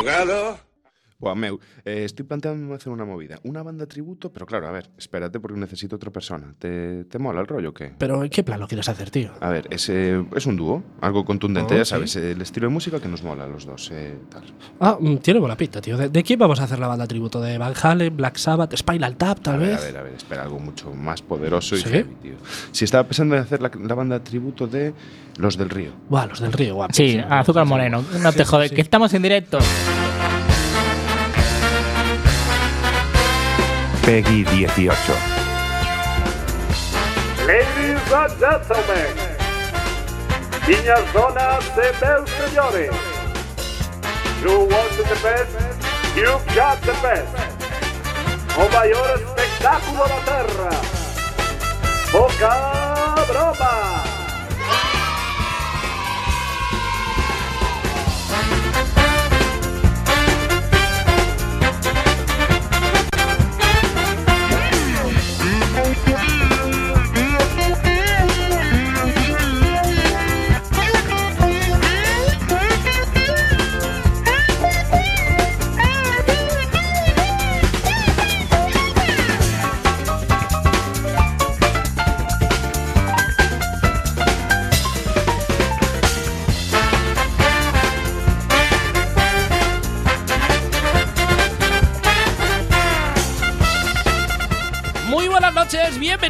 abogado. Buah, meu, eh, estoy planteando hacer una movida. Una banda tributo, pero claro, a ver, espérate porque necesito otra persona. ¿Te, te mola el rollo o qué? Pero ¿en qué plan lo quieres hacer, tío? A ver, es, eh, es un dúo, algo contundente, Oh, ya sí. sabes, el estilo de música que nos mola a los dos. Eh, tal. Ah, mm, tiene buena pinta, tío. ¿De, de quién vamos a hacer la banda tributo? ¿De Van Halen, Black Sabbath, Spinal Tap, tal a ver, vez? a ver, a ver, espera, algo mucho más poderoso y ¿Sí? heavy, tío. Si estaba pensando en hacer la, la banda tributo de Los del Río. Buah, los del río, guapo. Sí, azúcar moreno. No te jodes, que estamos en directo. Peggy 18. Ladies and gentlemen, niñas, donas e meus señores, you want the best, you've got the best. O maior espectáculo da terra, Boca Broma.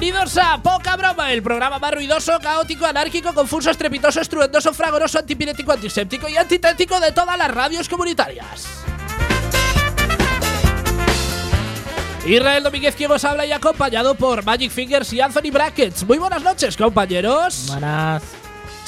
Bienvenidos a Poca Broma, el programa más ruidoso, caótico, anárquico, confuso, estrepitoso, estruendoso, fragoroso, antipirético, antiséptico y antitético de todas las radios comunitarias. Israel Domínguez quien os habla y acompañado por Magic Fingers y Anthony Brackets. Muy buenas noches, compañeros. Buenas.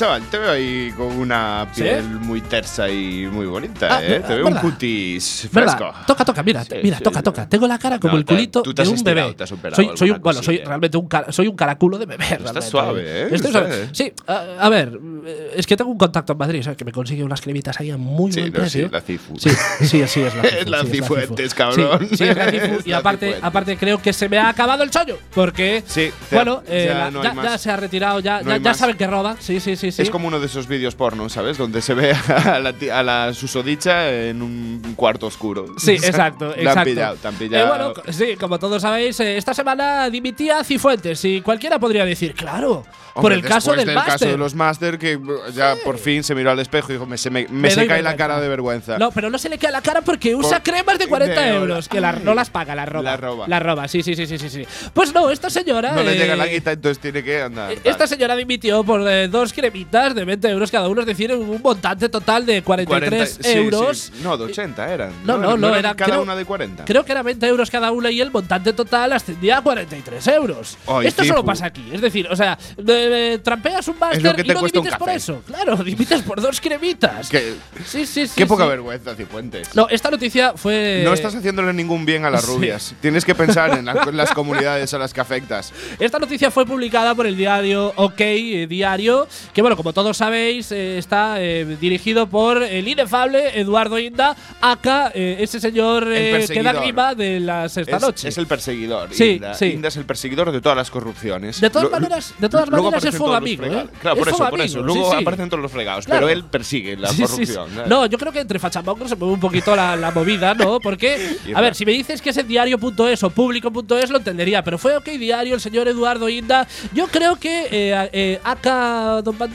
Chaval, te veo ahí con una ¿Sí? piel muy tersa y muy bonita, Ah, ¿eh? Te veo un ¿verdad? cutis fresco. ¿Verdad? Toca, toca, mira, Sí, mira, sí, toca, sí. toca. Tengo la cara como No, el te- culito tú te de un estirado, bebé. te has soy, soy un, bueno, soy realmente un cara- soy un caraculo de bebé. realmente. suave, ¿eh? Estoy suave. Sí, a, a ver, eh, es que tengo un contacto en Madrid, ¿sabes? Que me consigue unas cremitas ahí a muy Sí, buen no, precio. sí, la Cifu. Sí, sí, sí, es la Cifu. Es la sí, cabrón. Sí, sí, es la Cifu. Y aparte, aparte creo que se me ha acabado el chollo. Porque, Sí, bueno, eh, ya se ha retirado, ya, saben que roba. Sí, sí, sí, sí. Es como uno de esos vídeos porno, ¿sabes? Donde se ve a la, a la susodicha en un cuarto oscuro. Sí, exacto, han exacto. pillado, te han Eh, pillado. bueno, sí, como todos sabéis, eh, esta semana dimitía Cifuentes y cualquiera podría decir, claro, por el caso después del caso máster. de los máster que ya por fin se miró al espejo y dijo, me, se me, se cae la cara de vergüenza. No, pero no se le queda la cara porque usa Por- cremas de 40 de- euros, que la- no las paga, las roba. Las roba. Las roba, sí, sí, sí, sí, sí, sí. Pues no, esta señora… No le eh, llega la guita, entonces tiene que andar. eh, Esta señora dimitió por eh, dos de 20 euros cada uno, es decir, un montante total de 43 40, sí, euros. sí. No, de 80 eran. No, no, no, eran era- cada creo- una de 40. Creo que era 20 euros cada una y el montante total ascendía a 43 euros. Esto solo pasa aquí. Es decir, o sea, de- de- trampeas un máster y no dimites por eso. Claro, dimites por dos cremitas. Que- Sí, sí, sí. Qué poca sí. vergüenza, Cifuentes. No, esta noticia fue. No estás haciéndole ningún bien a las rubias. Tienes que pensar en, la- en las comunidades a las que afectas. Esta noticia fue publicada por el diario OK eh, Diario, que bueno, como todos sabéis, eh, está eh, dirigido por el inefable Eduardo Inda, acá eh, ese señor eh, que da perseguidor. rima de las esta Es, noche. es el perseguidor. Sí, Inda. sí. Inda es el perseguidor de todas las corrupciones. De todas Lo- maneras- de todas maneras es aparecen fuego todos los amigo, fregados. ¿eh? Claro, Es por eso, fuego por eso. Luego sí, aparecen todos los fregados. Claro. Pero él persigue la corrupción. No, yo creo que entre Fachamongos se mueve un poquito la, la movida, ¿no? Porque, a ver, si me dices que es en diario.es o público.es lo entendería, pero fue OK Diario, el señor Eduardo Inda. Yo creo que acá Don Pantura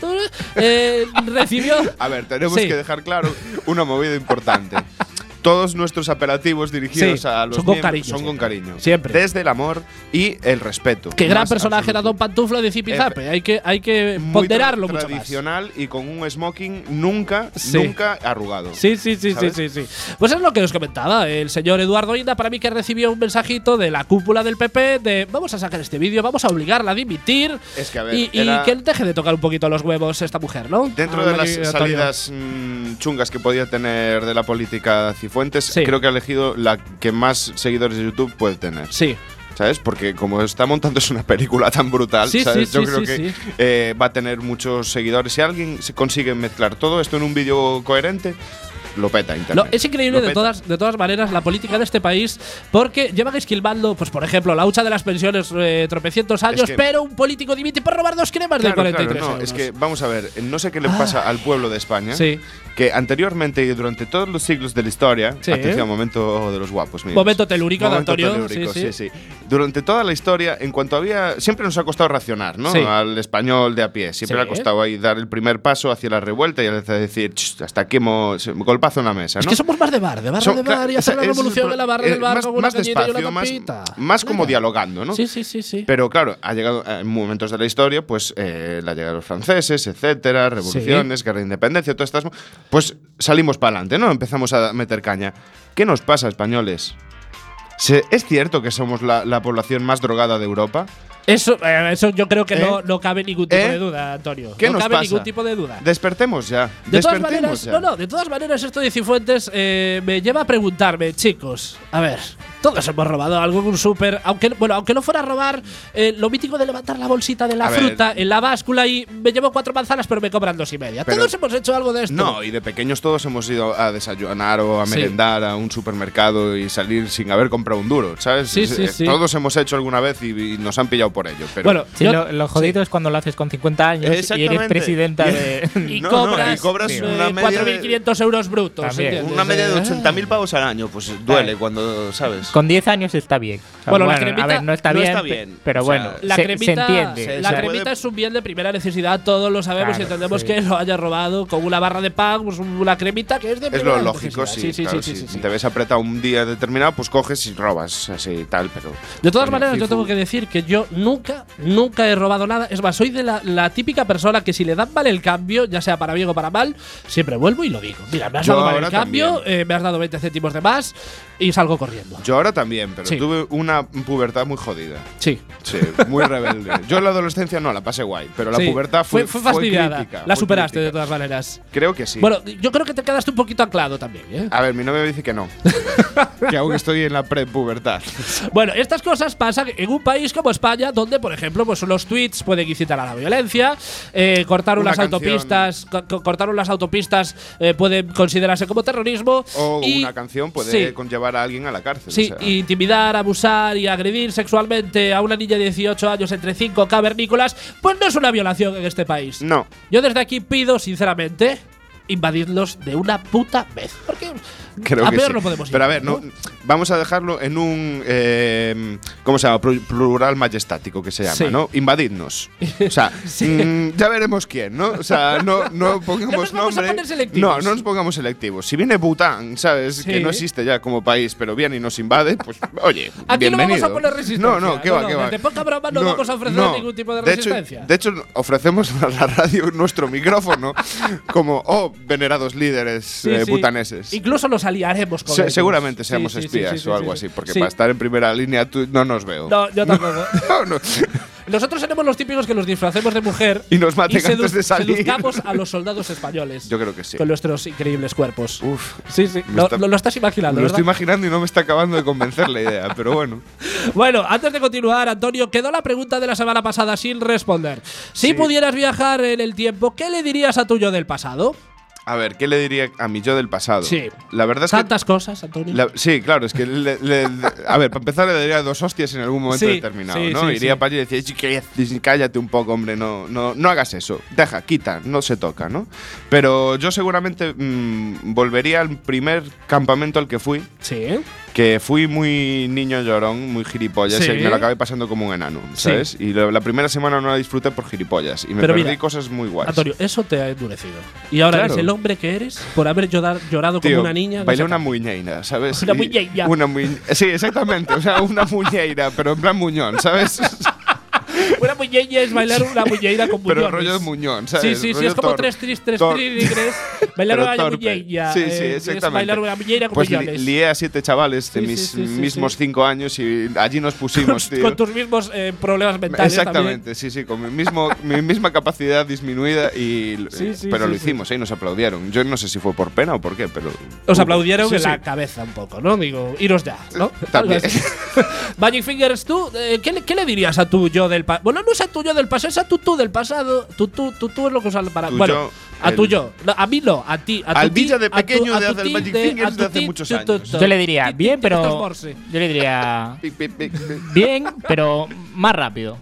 eh, recibió. A ver, tenemos Sí. que dejar claro una movida importante. Todos nuestros apelativos dirigidos Sí, a los son con miembros cariño son con cariño. Siempre. Desde el amor y el respeto. Qué gran personaje era. Don Pantuflo de Zipizape. Hay que, hay que Muy ponderarlo tra- mucho más. tradicional y con un smoking nunca, Sí. nunca arrugado. Sí, sí, sí, sí, ¿Sabes? sí, sí. Pues es lo que os comentaba. El señor Eduardo Inda, para mí, que recibió un mensajito de la cúpula del PP de vamos a sacar este vídeo, vamos a obligarla a dimitir. Es que, a ver, y, y que deje de tocar un poquito los huevos esta mujer, ¿no? Dentro Ah, de las salidas mm, chungas que podía tener de la política Cifuentes, Sí. creo que ha elegido la que más seguidores de YouTube puede tener. Sí. ¿Sabes? Porque como está montando es una película tan brutal, Sí, ¿sabes? sí, Yo creo que eh, va a tener muchos seguidores. Si alguien se consigue mezclar todo esto en un vídeo coherente, lo peta internet. No, es increíble de todas, de todas maneras la política de este país porque llevan esquilmando, pues por ejemplo, la hucha de las pensiones eh, tropecientos años, que- pero un político dimite por robar dos cremas de Claro, 43 claro, no, es que vamos a ver, no sé qué le pasa al pueblo de España, Sí. que anteriormente y durante todos los siglos de la historia, Sí. atención, momento de los guapos, míos. Momento telúrico de Momento Antonio, telúrico, sí, sí. sí. Durante toda la historia, en cuanto había, siempre nos ha costado racionar, ¿no? Al español de a pie, siempre le ha costado ahí dar el primer paso hacia la revuelta y al decir, "Ch, hasta aquí hemos golpazo en la mesa, Es que somos más de bar, de barra Son- de bar claro, y hacer ese- la revolución en la barra del bar más- con más cañita y una despacio, más- más como Venga. dialogando, ¿no? Sí, sí, sí, sí. Pero claro, ha llegado eh, en momentos de la historia, pues eh, la llegada de los franceses, etcétera, revoluciones, guerra de independencia, todas estas, pues salimos para adelante, ¿no? Empezamos a meter caña. ¿Qué nos pasa, españoles? ¿Es cierto que somos la, la población más drogada de Europa? Eso, eh, eso yo creo que ¿Eh? no, no cabe ningún tipo ¿Eh? de duda, Antonio. ¿Qué no nos cabe pasa? ningún tipo de duda. Despertemos ya. De todas despertemos maneras, ya. no, no, de todas maneras esto de Cifuentes eh, me lleva a preguntarme, chicos, a ver, todos hemos robado algo en un súper, aunque bueno, aunque no fuera a robar, eh, lo mítico de levantar la bolsita de la A ver. fruta en la báscula y me llevo cuatro manzanas pero me cobran dos y media. Pero- todos hemos hecho algo de esto. No, y de pequeños todos hemos ido a desayunar o a Sí. merendar a un supermercado y salir sin haber comprado un duro, ¿sabes? Sí, sí, Eh, sí. Todos hemos hecho alguna vez y, y nos han pillado por ello. Pero bueno, Sí, yo- lo, lo jodido es cuando lo haces con 50 años y eres Exactamente. presidenta de. y No, no, cobras, y cobras eh, una media de- 4.500 euros brutos. También. ¿entiendes? una media de Eh, 80.000 pavos al año, pues duele cuando, ¿sabes? Con 10 años está bien. O sea, Bueno, la cremita a ver, no está no bien, está pe- bien. pero O sea, bueno, La se, cremita, se entiende. se- la cremita puede- es un bien de primera necesidad, todos lo sabemos y entendemos sí. que lo haya robado con una barra de pan, pues una cremita que es de Es primera lo lógico, sí. claro, sí, si sí, sí. te ves apretado un día determinado, pues coges y robas, así y tal, pero. De todas maneras, yo tengo que decir que yo nunca, nunca he robado nada. Es más, soy de la, la típica persona que si le dan mal el cambio, ya sea para bien o para mal, siempre vuelvo y lo digo. Mira, me has Yo dado mal el cambio, eh, me has dado 20 céntimos de más y salgo corriendo. Yo ahora también, pero Sí. tuve una pubertad muy jodida. Sí. Sí, muy rebelde. Yo en la adolescencia no, la pasé guay, pero la Sí. pubertad fue, fue, fastidiada. crítica, la fue superaste de crítica. todas maneras. Creo que sí. Bueno, yo creo que te quedaste un poquito anclado también, ¿eh? a ver, mi novia me dice que no. que aún estoy en la prepubertad. Bueno, estas cosas pasan en un país como España, donde, por ejemplo, pues los tweets pueden incitar a la violencia, eh, cortar Una unas canción. autopistas, co- co- cortar unas autopistas eh, puede considerarse como terrorismo. O y- una canción puede sí, conllevar a alguien a la cárcel. Sí, o sea. intimidar, abusar y agredir sexualmente a una niña de 18 años entre cinco cavernícolas, pues no es una violación en este país. No. Yo desde aquí pido, sinceramente, invadidlos de una puta vez. Porque Creo a que peor sí. no podemos ir. Pero a ver, no, vamos a dejarlo en un. eh, ¿Cómo se llama? Plu- Plural majestático que se llama, Sí. ¿no? Invadidnos. O sea, mm, ya veremos quién, ¿no? O sea, no, no pongamos No nombre. No, no nos pongamos selectivos. Si viene Bután, ¿sabes? Sí. Que no existe ya como país, pero viene y nos invade, pues, oye. Aquí no bienvenido. vamos a poner resistencia. No, no, qué va, qué va. Desde poca broma no, vamos a ofrecer no. ningún tipo de, hecho- resistencia. de hecho, ofrecemos a la radio nuestro micrófono como, oh, venerados líderes Sí, eh, sí. butaneses. Incluso nos aliaremos con Se- ellos. seguramente seamos sí, espías o algo sí. así, porque para estar en primera línea tú- no nos veo. No, yo tampoco. No, no. Nosotros seremos los típicos que nos disfracemos de mujer Y nos maten antes de salir. seduzcamos a los soldados españoles. Yo creo que sí. Con nuestros increíbles cuerpos. Uf, Sí, sí. Lo, está- lo- lo estás imaginando, lo ¿verdad? estoy imaginando y no me está acabando de convencer la idea, pero bueno. Bueno, antes de continuar, Antonio, quedó la pregunta de la semana pasada sin responder. Si Sí. pudieras viajar en el tiempo, ¿qué le dirías a tu yo del pasado? A ver, ¿qué le diría a mi yo del pasado? Sí. La verdad es que. Tantas cosas, Antonio. la- sí, claro, es que. le- le- a ver, para empezar, le daría dos hostias en algún momento Sí, determinado, sí, ¿no? sí, Iría para allí y decía, "Sí, cállate, cállate un poco, hombre, no, no, no hagas eso. Deja, quita, no se toca, ¿no? Pero yo seguramente mm, volvería al primer campamento al que fui. sí. Que fui muy niño llorón, muy gilipollas, Sí. y me lo acabé pasando como un enano, ¿sabes? Y la, la primera semana no la disfruté por gilipollas y me Pero perdí mira, cosas muy guays. Antonio, eso te ha endurecido. Y ahora Claro. eres el hombre que eres por haber llorar- llorado Tío, como una niña. Bailé una muñeira, ¿sabes? Una muñeira. Una muñ- Sí, exactamente. O sea, una muñeira, pero en plan muñón, ¿sabes? Una muñeira es bailar una muñeira con pero muñones. rollo de muñón, Sí, ¿sabes? sí, sí, Rollo es como tres tris, tres tigres. Bailar pero una muñeira. Sí, sí, eh, es exactamente. Bailar una muñeira con Pues muñones. lié a siete chavales de Sí, mis sí, sí, sí, mismos sí. cinco años y allí nos pusimos, tío. con tus mismos eh, problemas mentales. Exactamente, sí, sí, con mi, mismo, mi misma capacidad disminuida y Sí, sí, pero sí, lo sí. hicimos, ¿eh? y nos aplaudieron. Yo no sé si fue por pena o por qué, pero Os aplaudieron Sí, en sí. la cabeza un poco, ¿no? Digo, iros ya, ¿no? También. Algo así. Magic Fingers, tú, eh, ¿qué, le, qué le dirías a tu yo del pasado? Bueno, no es a tu yo del pasado, es a tu tú del pasado. Tu tú, tu tú es lo que usan para. Bueno, yo- A El- tu yo. No, a mí no, a ti. A Al Villa de a tu- pequeño de hace el Magic de- Fingers de hace muchos años. Yo le diría bien, pero. Yo le diría bien, pero más rápido.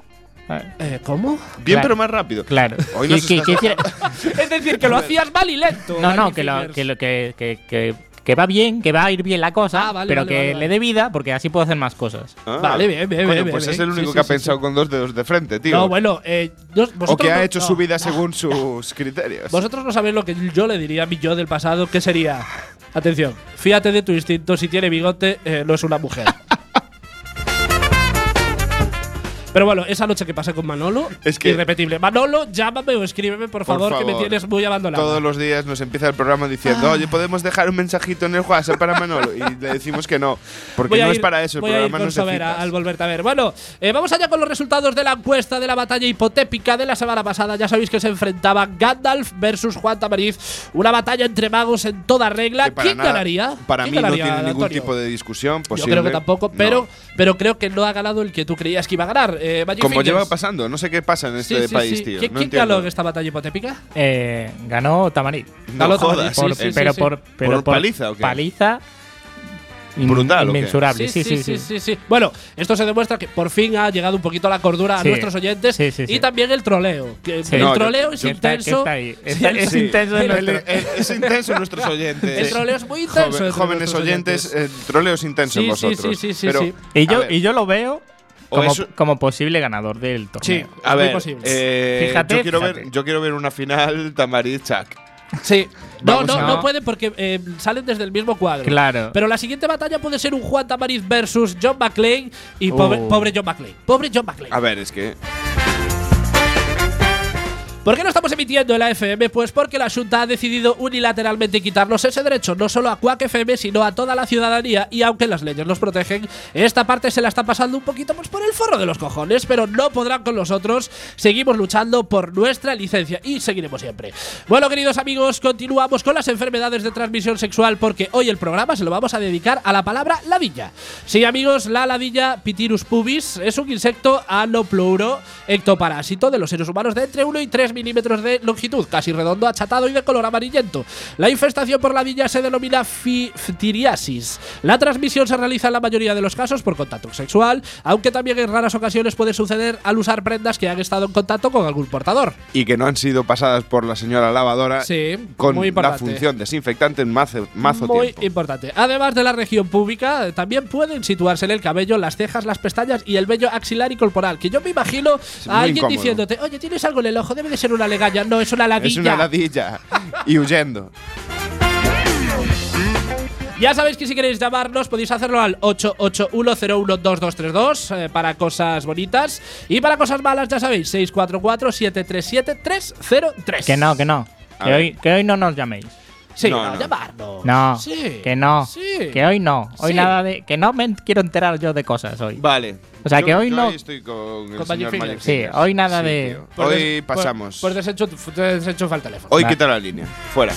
Eh, ¿Cómo? Bien, Claro. pero más rápido. Claro. Hoy Que- nos que- estás- que hiciera- Es decir, que lo hacías mal y lento. no, no, lo, que, lo, que, que, va bien, que va a ir bien la cosa, Ah, vale, pero vale, que vale, le dé vida, porque así puedo hacer más cosas. Ah. Vale, bien, bien, Coño, bien, Pues bien, es el único Sí, que ha sí, pensado sí. con dos dedos de frente, tío. No, bueno, eh, o que ha no- hecho no. su vida según sus criterios. Vosotros no sabéis lo que yo le diría a mi yo del pasado, que sería. Atención, fíjate de tu instinto, si tiene bigote, eh, no es una mujer. Pero bueno, esa noche que pasé con Manolo, Es que- irrepetible. Manolo, llámame o escríbeme, por Por favor, que me favor. tienes muy abandonado. Todos los días nos empieza el programa diciendo, oye, podemos dejar un mensajito en el WhatsApp para Manolo. Y le decimos que no, porque a no ir- es para eso, el voy a ir programa no de Sobera citas. al volverte a ver. Bueno, eh, vamos allá con los resultados de la encuesta de la batalla hipotética de la semana pasada. Ya sabéis que se enfrentaban Gandalf versus Juan Tamariz. Una batalla entre magos en toda regla. Para ¿Quién nada- ganaría? Para ¿Quién mí no ganaría, tiene ningún Antonio? tipo de discusión Yo posible. creo que tampoco, No. pero, pero creo que no ha ganado el que tú creías que iba a ganar. Eh, Magic Como Fingers. lleva pasando, no sé qué pasa en este sí, país, sí. tío. ¿Quién, no quién ganó en esta batalla hipotética? Eh, ganó Tamarit. No Ganó jodas. Tamariz, Por- sí, sí, pero sí, por, pero ¿Por paliza o qué? Paliza ¿Brutal inmensurable. Sí, sí, sí. sí, sí. Bueno, esto se demuestra que por fin ha llegado un poquito la cordura a nuestros oyentes Sí, sí, y también el troleo. que Sí. El No, yo- troleo es intenso. está Está- es intenso en El- nuestro- el- es intenso en nuestros oyentes. El troleo es muy intenso. Joven- jóvenes oyentes, el troleo es intenso en vosotros. sí, sí, sí, Pero, sí. Y yo, y yo lo veo como, posible ganador del Sí, torneo. es a muy ver, posible. eh, Fíjate, yo, quiero fíjate. Ver, yo quiero ver una final Tamariz-Chuck. Sí. No, no, a- no puede porque eh, salen desde el mismo cuadro. Claro. Pero la siguiente batalla puede ser un Juan Tamariz versus John McClane y pobre, Oh. pobre John McClane. Pobre John McClane. A ver, es que. ¿Por qué no estamos emitiendo en la FM? Pues porque la Junta ha decidido unilateralmente quitarnos ese derecho, no solo a Quack FM, sino a toda la ciudadanía. Y aunque las leyes los protegen, esta parte se la está pasando un poquito pues, por el forro de los cojones, pero no podrán con nosotros. Seguimos luchando por nuestra licencia y seguiremos siempre. Bueno, queridos amigos, continuamos con las enfermedades de transmisión sexual porque hoy el programa se lo vamos a dedicar a la palabra ladilla. Sí, amigos, la ladilla Pitirus pubis es un insecto anoplouro ectoparásito de los seres humanos de entre 1 y 3 milímetros de longitud, casi redondo, achatado y de color amarillento. La infestación por ladilla se denomina ftiriasis. La transmisión se realiza en la mayoría de los casos por contacto sexual, aunque también en raras ocasiones puede suceder al usar prendas que han estado en contacto con algún portador. Y que no han sido pasadas por la señora lavadora Sí, con muy la función desinfectante en mazo, mazo Muy tiempo. importante. Además de la región pública, eh, también pueden situarse en el cabello, las cejas, las pestañas y el vello axilar y corporal. Que yo me imagino a alguien incómodo. diciéndote, oye, tienes algo en el ojo, debe de ser una legaña. No, es una ladilla. Es una ladilla. y huyendo. Ya sabéis que si queréis llamarnos podéis hacerlo al 881012232 eh, para cosas bonitas y para cosas malas ya sabéis 644-737-303. Que no, que no. Que hoy, que hoy no nos llaméis. Sí, No, no, no. llamarnos. No, Sí. que no, Sí. que hoy no. Hoy Sí. nada de. Que no me quiero enterar yo de cosas hoy. Vale. O sea, Yo- que hoy yo no- estoy con el Con señor Magic. Sí, hoy nada Sí, de- Hoy des- pues- pasamos. Pues, desenchu- desenchufa el teléfono. Hoy Va. quita la línea. Fuera.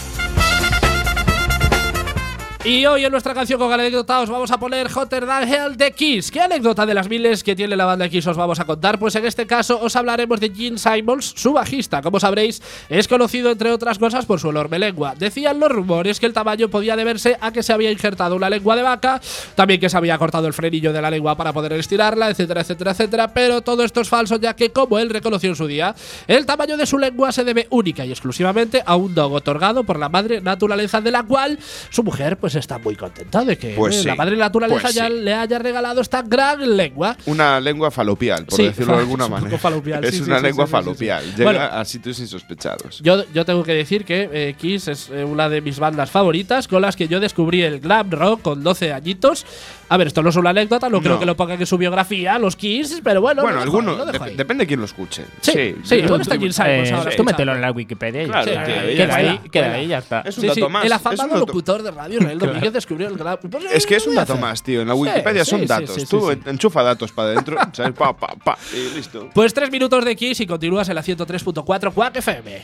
Y hoy en nuestra canción con anécdota os vamos a poner Hotter Hell de Kiss. ¿Qué anécdota de las miles que tiene la banda Kiss os vamos a contar? Pues en este caso os hablaremos de Gene Simons, su bajista. Como sabréis, es conocido entre otras cosas por su enorme lengua. Decían los rumores que el tamaño podía deberse a que se había injertado una lengua de vaca, también que se había cortado el frenillo de la lengua para poder estirarla, etcétera, etcétera, etcétera. Pero todo esto es falso, ya que, como él reconoció en su día, el tamaño de su lengua se debe única y exclusivamente a un don otorgado por la madre naturaleza, de la cual su mujer pues está muy contenta de que Pues eh, sí, la madre naturaleza pues ya sí. le haya regalado esta gran lengua. Una lengua falopial, por Sí, decirlo de alguna es manera. falopial, es sí, una lengua falopial. Llega Bueno. a sitios insospechados. Yo, yo tengo que decir que eh, Kiss es eh, una de mis bandas favoritas con las que yo descubrí el glam rock con 12 añitos. A ver, esto no es una anécdota, no, creo que lo pongan en su biografía, los Kiss, pero bueno. bueno, alguno. dep- depende de quién lo escuche. Sí, sí, Yo- ¿dónde está Gene Simons Eh, ahora? tú mételo en la Wikipedia y ya Sí, sí, queda ahí, queda ahí ya está. Es un Sí, sí, dato más. el es afamado locutor de radio, Israel Domínguez, descubrió el glam. Pues, Es que es ¿qué un dato más, tío. En la Sí, Wikipedia sí, son sí, datos. sí, sí, Tú sí. enchufa datos para adentro, ¿sabes? Pa, pa, pa, y listo. Pues tres minutos de Kiss y continúas en la 103.4 Quack FM.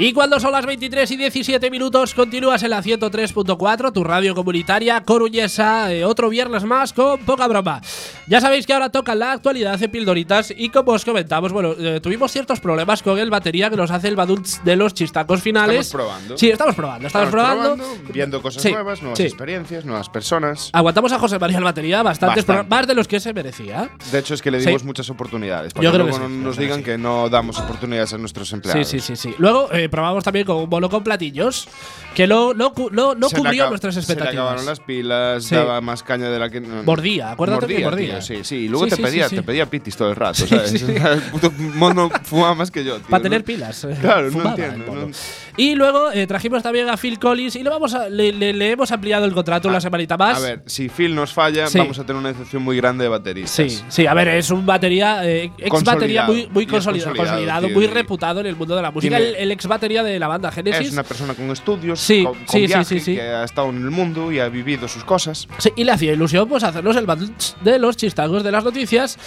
Y cuando son las 23 y 17 minutos, continúas en la 103.4, tu radio comunitaria coruñesa, eh, otro viernes más con poca broma. Ya sabéis que ahora toca la actualidad de Pildoritas y como os comentamos, bueno, eh, tuvimos ciertos problemas con el batería que nos hace el badunts de los chistacos finales. Estamos probando. Sí, estamos probando, estamos, probando. viendo cosas Sí, nuevas, nuevas sí. experiencias, nuevas personas. Aguantamos a José María el batería bastantes Bastante. más de los que se merecía. De hecho, es que le Sí. dimos muchas oportunidades. Para Yo que creo que luego sí, no nos que digan sí. que no damos oportunidades a nuestros Sí, empleados. sí, sí, sí. Luego eh, probamos también con un bolo con platillos que no, no, no, no cubrió nuestras Se le acabaron expectativas. las pilas, Sí. daba más caña de la que. Mordía, acuérdate que mordía. tío, sí, sí. Y luego Sí, te, sí, pedía, te pedía pitis todo el rato, ¿sabes? el puto mono fumaba más que yo, tío. Para tener pilas. eh, Claro, no entiendo, Y luego eh, trajimos también a Phil Collins y le, vamos a- le, le- le hemos ampliado el contrato una semanita más. A ver, si Phil nos falla, vamos a tener una decepción muy grande de bateristas. Sí, sí, a ver, es un batería, eh, ex batería muy, muy consolidado, consolidado, consolidado, muy reputado en el mundo de la música. El, el ex batería de la banda Genesis. Es una persona con estudios, Sí, con, sí, sí, viaje, sí, sí. que ha estado en el mundo y ha vivido sus cosas. Sí, y le hacía ilusión pues hacernos el badunch de los chistagos de las noticias.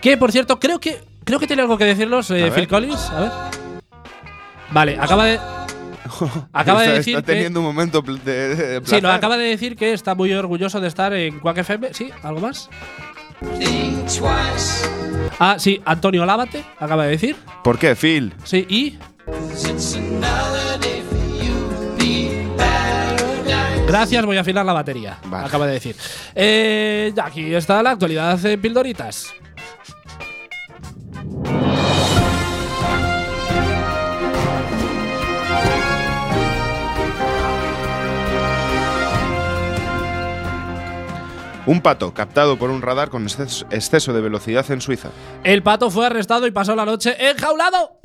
Que por cierto, creo que creo que tiene algo que decirnos eh. Phil Collins. A ver. Vale, acaba de. acaba de está, decir está que. teniendo un momento de, de Sí, nos acaba de decir que está muy orgulloso de estar en Quack FM. ¿Sí? ¿Algo más? Ah, sí, Antonio Lávate, acaba de decir. ¿Por qué, Phil? Sí, y. Gracias, voy a afinar la batería. Vale. Acaba de decir. Eh, aquí está la actualidad en Pildoritas. Un pato captado por un radar con exceso de velocidad en Suiza. El pato fue arrestado y pasó la noche enjaulado.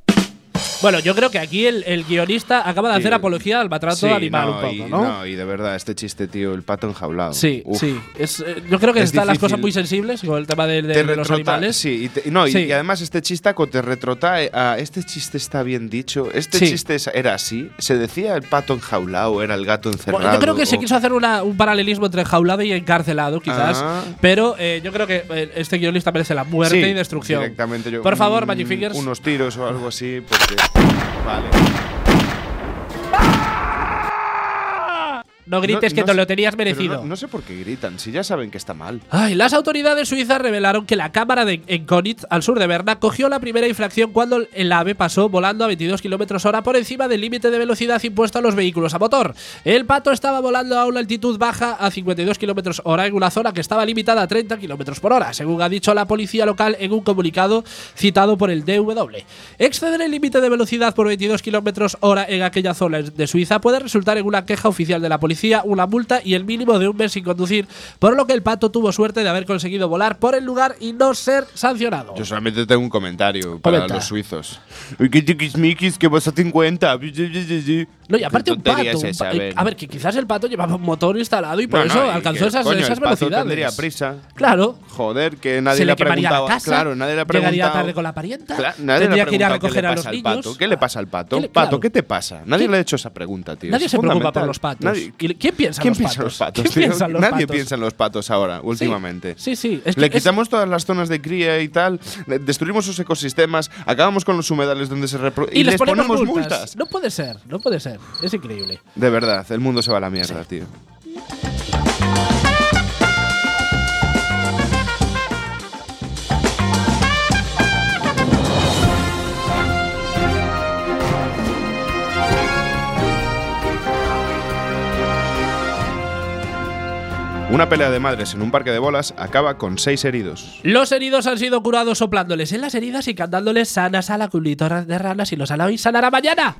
Bueno, yo creo que aquí el, el guionista acaba de hacer Sí. apología al maltrato Sí, animal no, un poco, y, ¿no? y de verdad, este chiste, tío, el pato enjaulado. Sí, Uf. sí. Es, eh, yo creo que Es están las cosas muy sensibles con el tema de, de- de los retrota- animales. Sí, y, te- no, y- Sí. y además este chistaco te retrotrae a este chiste está bien dicho, este chiste era así, se decía el pato enjaulado, era el gato encerrado. Bueno, yo creo que se quiso hacer una- un paralelismo entre enjaulado y encarcelado, quizás. Ah. Pero eh, yo creo que eh, este guionista merece la muerte y destrucción. Directamente yo. Por favor, un- Magic Fingers. Unos tiros o algo así, porque. Vale. No grites No- que no te sé- lo tenías merecido. No, no sé por qué gritan, si ya saben que está mal. Ay, las autoridades suizas revelaron que la cámara de, en Konitz, al sur de Berna, cogió la primera infracción cuando el ave pasó volando a 22 km hora por encima del límite de velocidad impuesto a los vehículos a motor. El pato estaba volando a una altitud baja a 52 km hora en una zona que estaba limitada a 30 km por hora, según ha dicho la policía local en un comunicado citado por el DW. Exceder el límite de velocidad por 22 km hora en aquella zona de Suiza puede resultar en una queja oficial de la policía, una multa y el mínimo de un mes sin conducir, por lo que el pato tuvo suerte de haber conseguido volar por el lugar y no ser sancionado. Yo solamente tengo un comentario para Comenta. los suizos. Que vas a 50. No, y aparte ¿Qué un pato. un esa, pa- a eh, ver? a ver, que quizás el pato llevaba un motor instalado y por No, eso no, alcanzó esas, coño, esas el pato velocidades. tendría prisa. Claro. Joder, que nadie se le le quemaría la casa. claro, nadie le ha preguntado. Llegaría tarde con la parienta. Cla- nadie tendría que ir a qué recoger a los niños. pato. ¿Qué le pasa al pato? ¿Qué pato, claro. ¿qué te pasa? Nadie ¿Quién- le ha hecho esa pregunta, tío. Nadie Es se preocupa por los patos. Nadie- ¿Y ¿Quién piensa en ¿Quién los patos? los patos? ¿Quién piensa en los Nadie patos? piensa en los patos ahora, últimamente. Sí, sí. Le quitamos todas las zonas de cría y tal, destruimos sus ecosistemas, acabamos con los humedales donde se reproducen y, les ponemos, multas. No puede ser, no puede ser. Es increíble. De verdad, el mundo se va a la mierda, tío. Una pelea de madres en un parque de bolas acaba con seis heridos. Los heridos han sido curados soplándoles en las heridas y cantándoles sanas a la culito de ranas y los hoy, sanará mañana.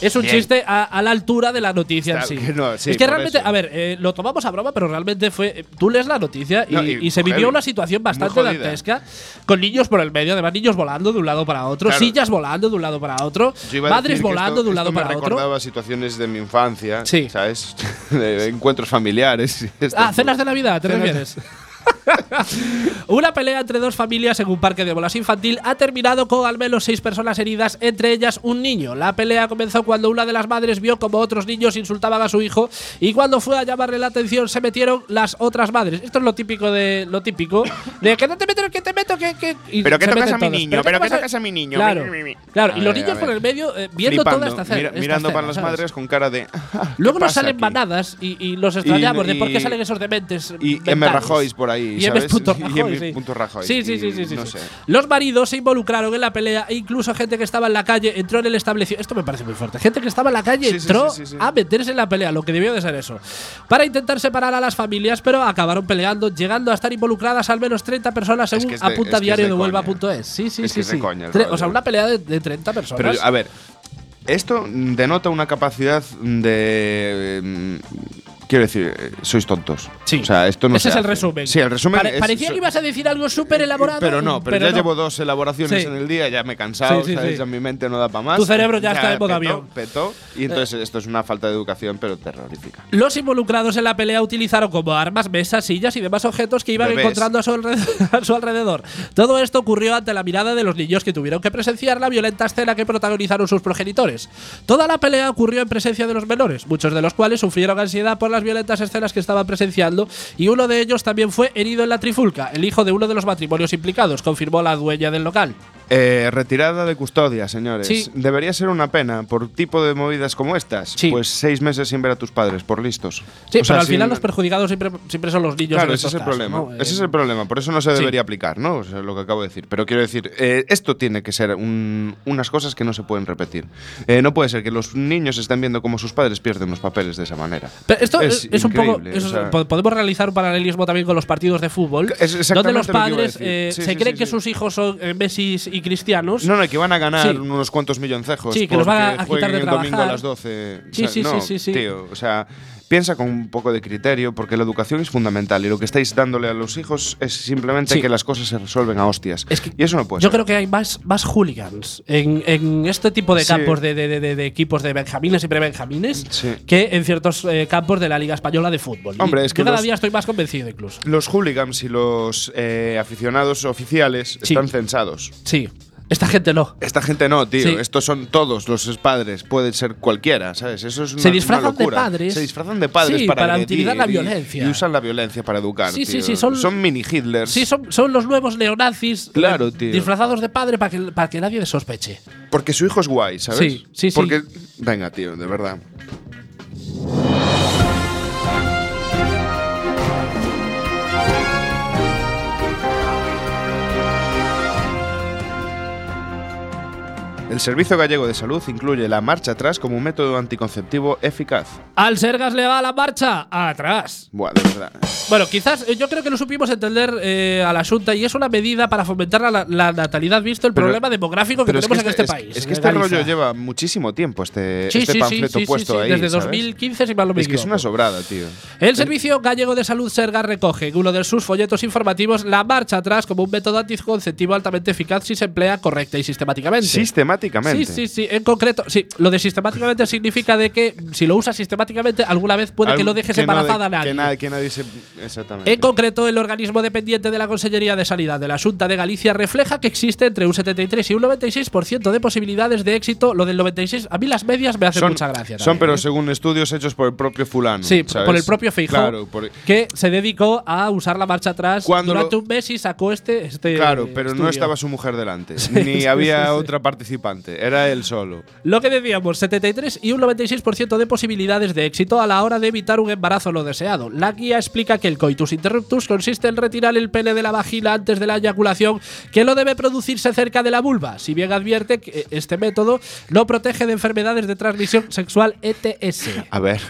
Es un Bien. chiste a, a la altura de la noticia en sí. que no, sí, es que realmente, eso. a ver, eh, lo tomamos a broma, pero realmente fue. eh, Tú lees la noticia y, No, y y se vivió una situación bastante dantesca, con niños por el medio, además niños volando de un lado para otro, Claro. sillas volando de un lado para otro, Yo madres volando esto- de un lado para me otro. recordaba situaciones de mi infancia, Sí. ¿sabes? de encuentros familiares. Ah, cenas de Navidad, ¿te refieres? Una pelea entre dos familias en un parque de bolas infantil ha terminado con al menos seis personas heridas, entre ellas un niño. La pelea comenzó cuando una de las madres vio como otros niños insultaban a su hijo y cuando fue a llamarle la atención se metieron las otras madres. Esto es lo típico de lo típico de que no te meto, que te meto, que que y Pero que tocas a mi niño, pero ¿qué que tocas a mi niño. Claro, Mi, mi, mi. claro. A y los ver, niños a por el medio eh, viendo Flipando, toda esta mira- mirando para las ¿sabes? madres con cara de. "Ah, ¿qué Luego nos salen aquí?". manadas y, y los extrañamos Y- de por qué y- salen esos dementes. y mentales. M. Rajoy por ahí, Y M. ¿sabes? punto Y M. sí. punto Rajoy, Sí, sí, sí, sí, sí, no sí. sé. Los maridos se involucraron en la pelea e incluso gente que estaba en la calle entró en el establecimiento. Esto me parece muy fuerte. Gente que estaba en la calle entró a meterse en la pelea, lo que debió de ser eso. Para intentar separar a las familias, pero acabaron peleando, llegando a estar involucradas al menos 30 personas Es según que es de- apunta es que diario de de. Huelva.es. Sí, sí, sí, sí. coña o sea, una pelea de, de 30 personas. Pero, a ver, esto denota una capacidad de. Quiero decir, eh, sois tontos. Sí. O sea, esto no Ese se es el hace. resumen. Sí, el resumen. Pare- es- parecía que ibas a decir algo súper elaborado. Pero no, pero, ya no. llevo dos elaboraciones Sí. en el día, ya me he cansado, Sí, sí. Ya mi mente no da para más. Tu cerebro ya está en modo avión. petó, y entonces esto es una falta de educación, pero terrorífica. Los involucrados en la pelea utilizaron como armas mesas, sillas y demás objetos que iban Bebés. encontrando a su, alrededor, a su alrededor. Todo esto ocurrió ante la mirada de los niños que tuvieron que presenciar la violenta escena que protagonizaron sus progenitores. Toda la pelea ocurrió en presencia de los menores, muchos de los cuales sufrieron ansiedad por las violentas escenas que estaban presenciando, y uno de ellos también fue herido en la trifulca, el hijo de uno de los matrimonios implicados, confirmó la dueña del local. Eh, retirada de custodia, señores. Sí. Debería ser una pena por tipo de movidas como estas. Sí. Pues seis meses sin ver a tus padres, por listos. Sí, O sea, pero al sin- final los perjudicados siempre, siempre son los niños. Claro, ese es el casos, problema. ¿no? Ese Eh, es el problema. Por eso no se sí. debería aplicar, ¿no? O sea, lo que acabo de decir. Pero quiero decir, eh, esto tiene que ser un- unas cosas que no se pueden repetir. Eh, no puede ser que los niños estén viendo cómo sus padres pierden los papeles de esa manera. Pero esto es, Es un poco. o sea- podemos realizar un paralelismo también con los partidos de fútbol. Donde los padres eh, Sí, se sí, creen sí, que sí. sus hijos son eh, Messi y cristianos. No, no, que van a ganar Sí. unos cuantos milloncejos. Sí, que los van a- quitar de el domingo a trabajar. las 12. Sí, O sea, sí, no, sí, sí, sí. Tío, o sea, piensa con un poco de criterio, porque la educación es fundamental y lo que estáis dándole a los hijos es simplemente Sí. que las cosas se resuelven a hostias. Es que y eso no puede Yo ser. creo que hay más, más hooligans en, en este tipo de Sí. campos de, de- de- de equipos de benjamines y prebenjamines Sí. que en ciertos eh, campos de la Liga Española de Fútbol. Y Hombre, es yo que cada los- día estoy más convencido incluso. Los hooligans y los eh, aficionados oficiales están censados. Sí, esta gente no. Esta gente no, tío. Sí. Estos son todos los padres. Puede ser cualquiera, ¿sabes? Eso es una, Se disfrazan una de padres. Se disfrazan de padres Sí, para, para utilizar la violencia. Y, usan la violencia para educar. Sí, sí, tío. sí, son- mini Hitlers. Sí, son, son los nuevos neonazis Claro, eh, tío. disfrazados de padre para que, para que nadie sospeche. Porque su hijo es guay, ¿sabes? Sí, sí, sí. Porque, venga, tío, de verdad. El Servicio Gallego de Salud incluye la marcha atrás como un método anticonceptivo eficaz. Al Sergas le va la marcha atrás. Buah, de verdad. Bueno, quizás eh, yo creo que lo supimos entender eh, a la Asunta y es una medida para fomentar la, la natalidad, visto el Pero- problema demográfico que es tenemos que en este es- país. Es que este rollo lleva muchísimo tiempo, este, Sí, este sí, panfleto sí, sí, puesto ahí. desde ¿sabes? 2015, si mal no me Es que es una sobrada, tío. El Servicio Gallego de Salud Serga recoge en uno de sus folletos informativos la marcha atrás como un método anticonceptivo altamente eficaz si se emplea correcta y sistemáticamente. Sistemáticamente. Sí, sí, sí. En concreto, sí. Lo de sistemáticamente significa de que si lo usas sistemáticamente, alguna vez puede que lo dejes que no de- embarazada a nadie. Que nadie, que nadie se. Exactamente. En concreto, el organismo dependiente de la Consellería de Sanidad de la Junta de Galicia refleja que existe entre un 73 y un 96% de posibilidades de éxito. Lo del 96, a mí las medias me hacen son, mucha gracia. Son, también, pero ¿eh? según estudios hechos por el propio fulano. Sí, ¿sabes? por el propio Claro, por- que se dedicó a usar la marcha atrás Cuando durante lo- un mes y sacó este. este claro, pero no estaba su mujer delante. ni había otra participante. Era él solo. Lo que decíamos, 73 y un 96% de posibilidades de éxito a la hora de evitar un embarazo no deseado. La guía explica que el coitus interruptus consiste en retirar el pene de la vagina antes de la eyaculación, que no debe producirse cerca de la vulva. Si bien advierte que este método no protege de enfermedades de transmisión sexual ETS. A ver.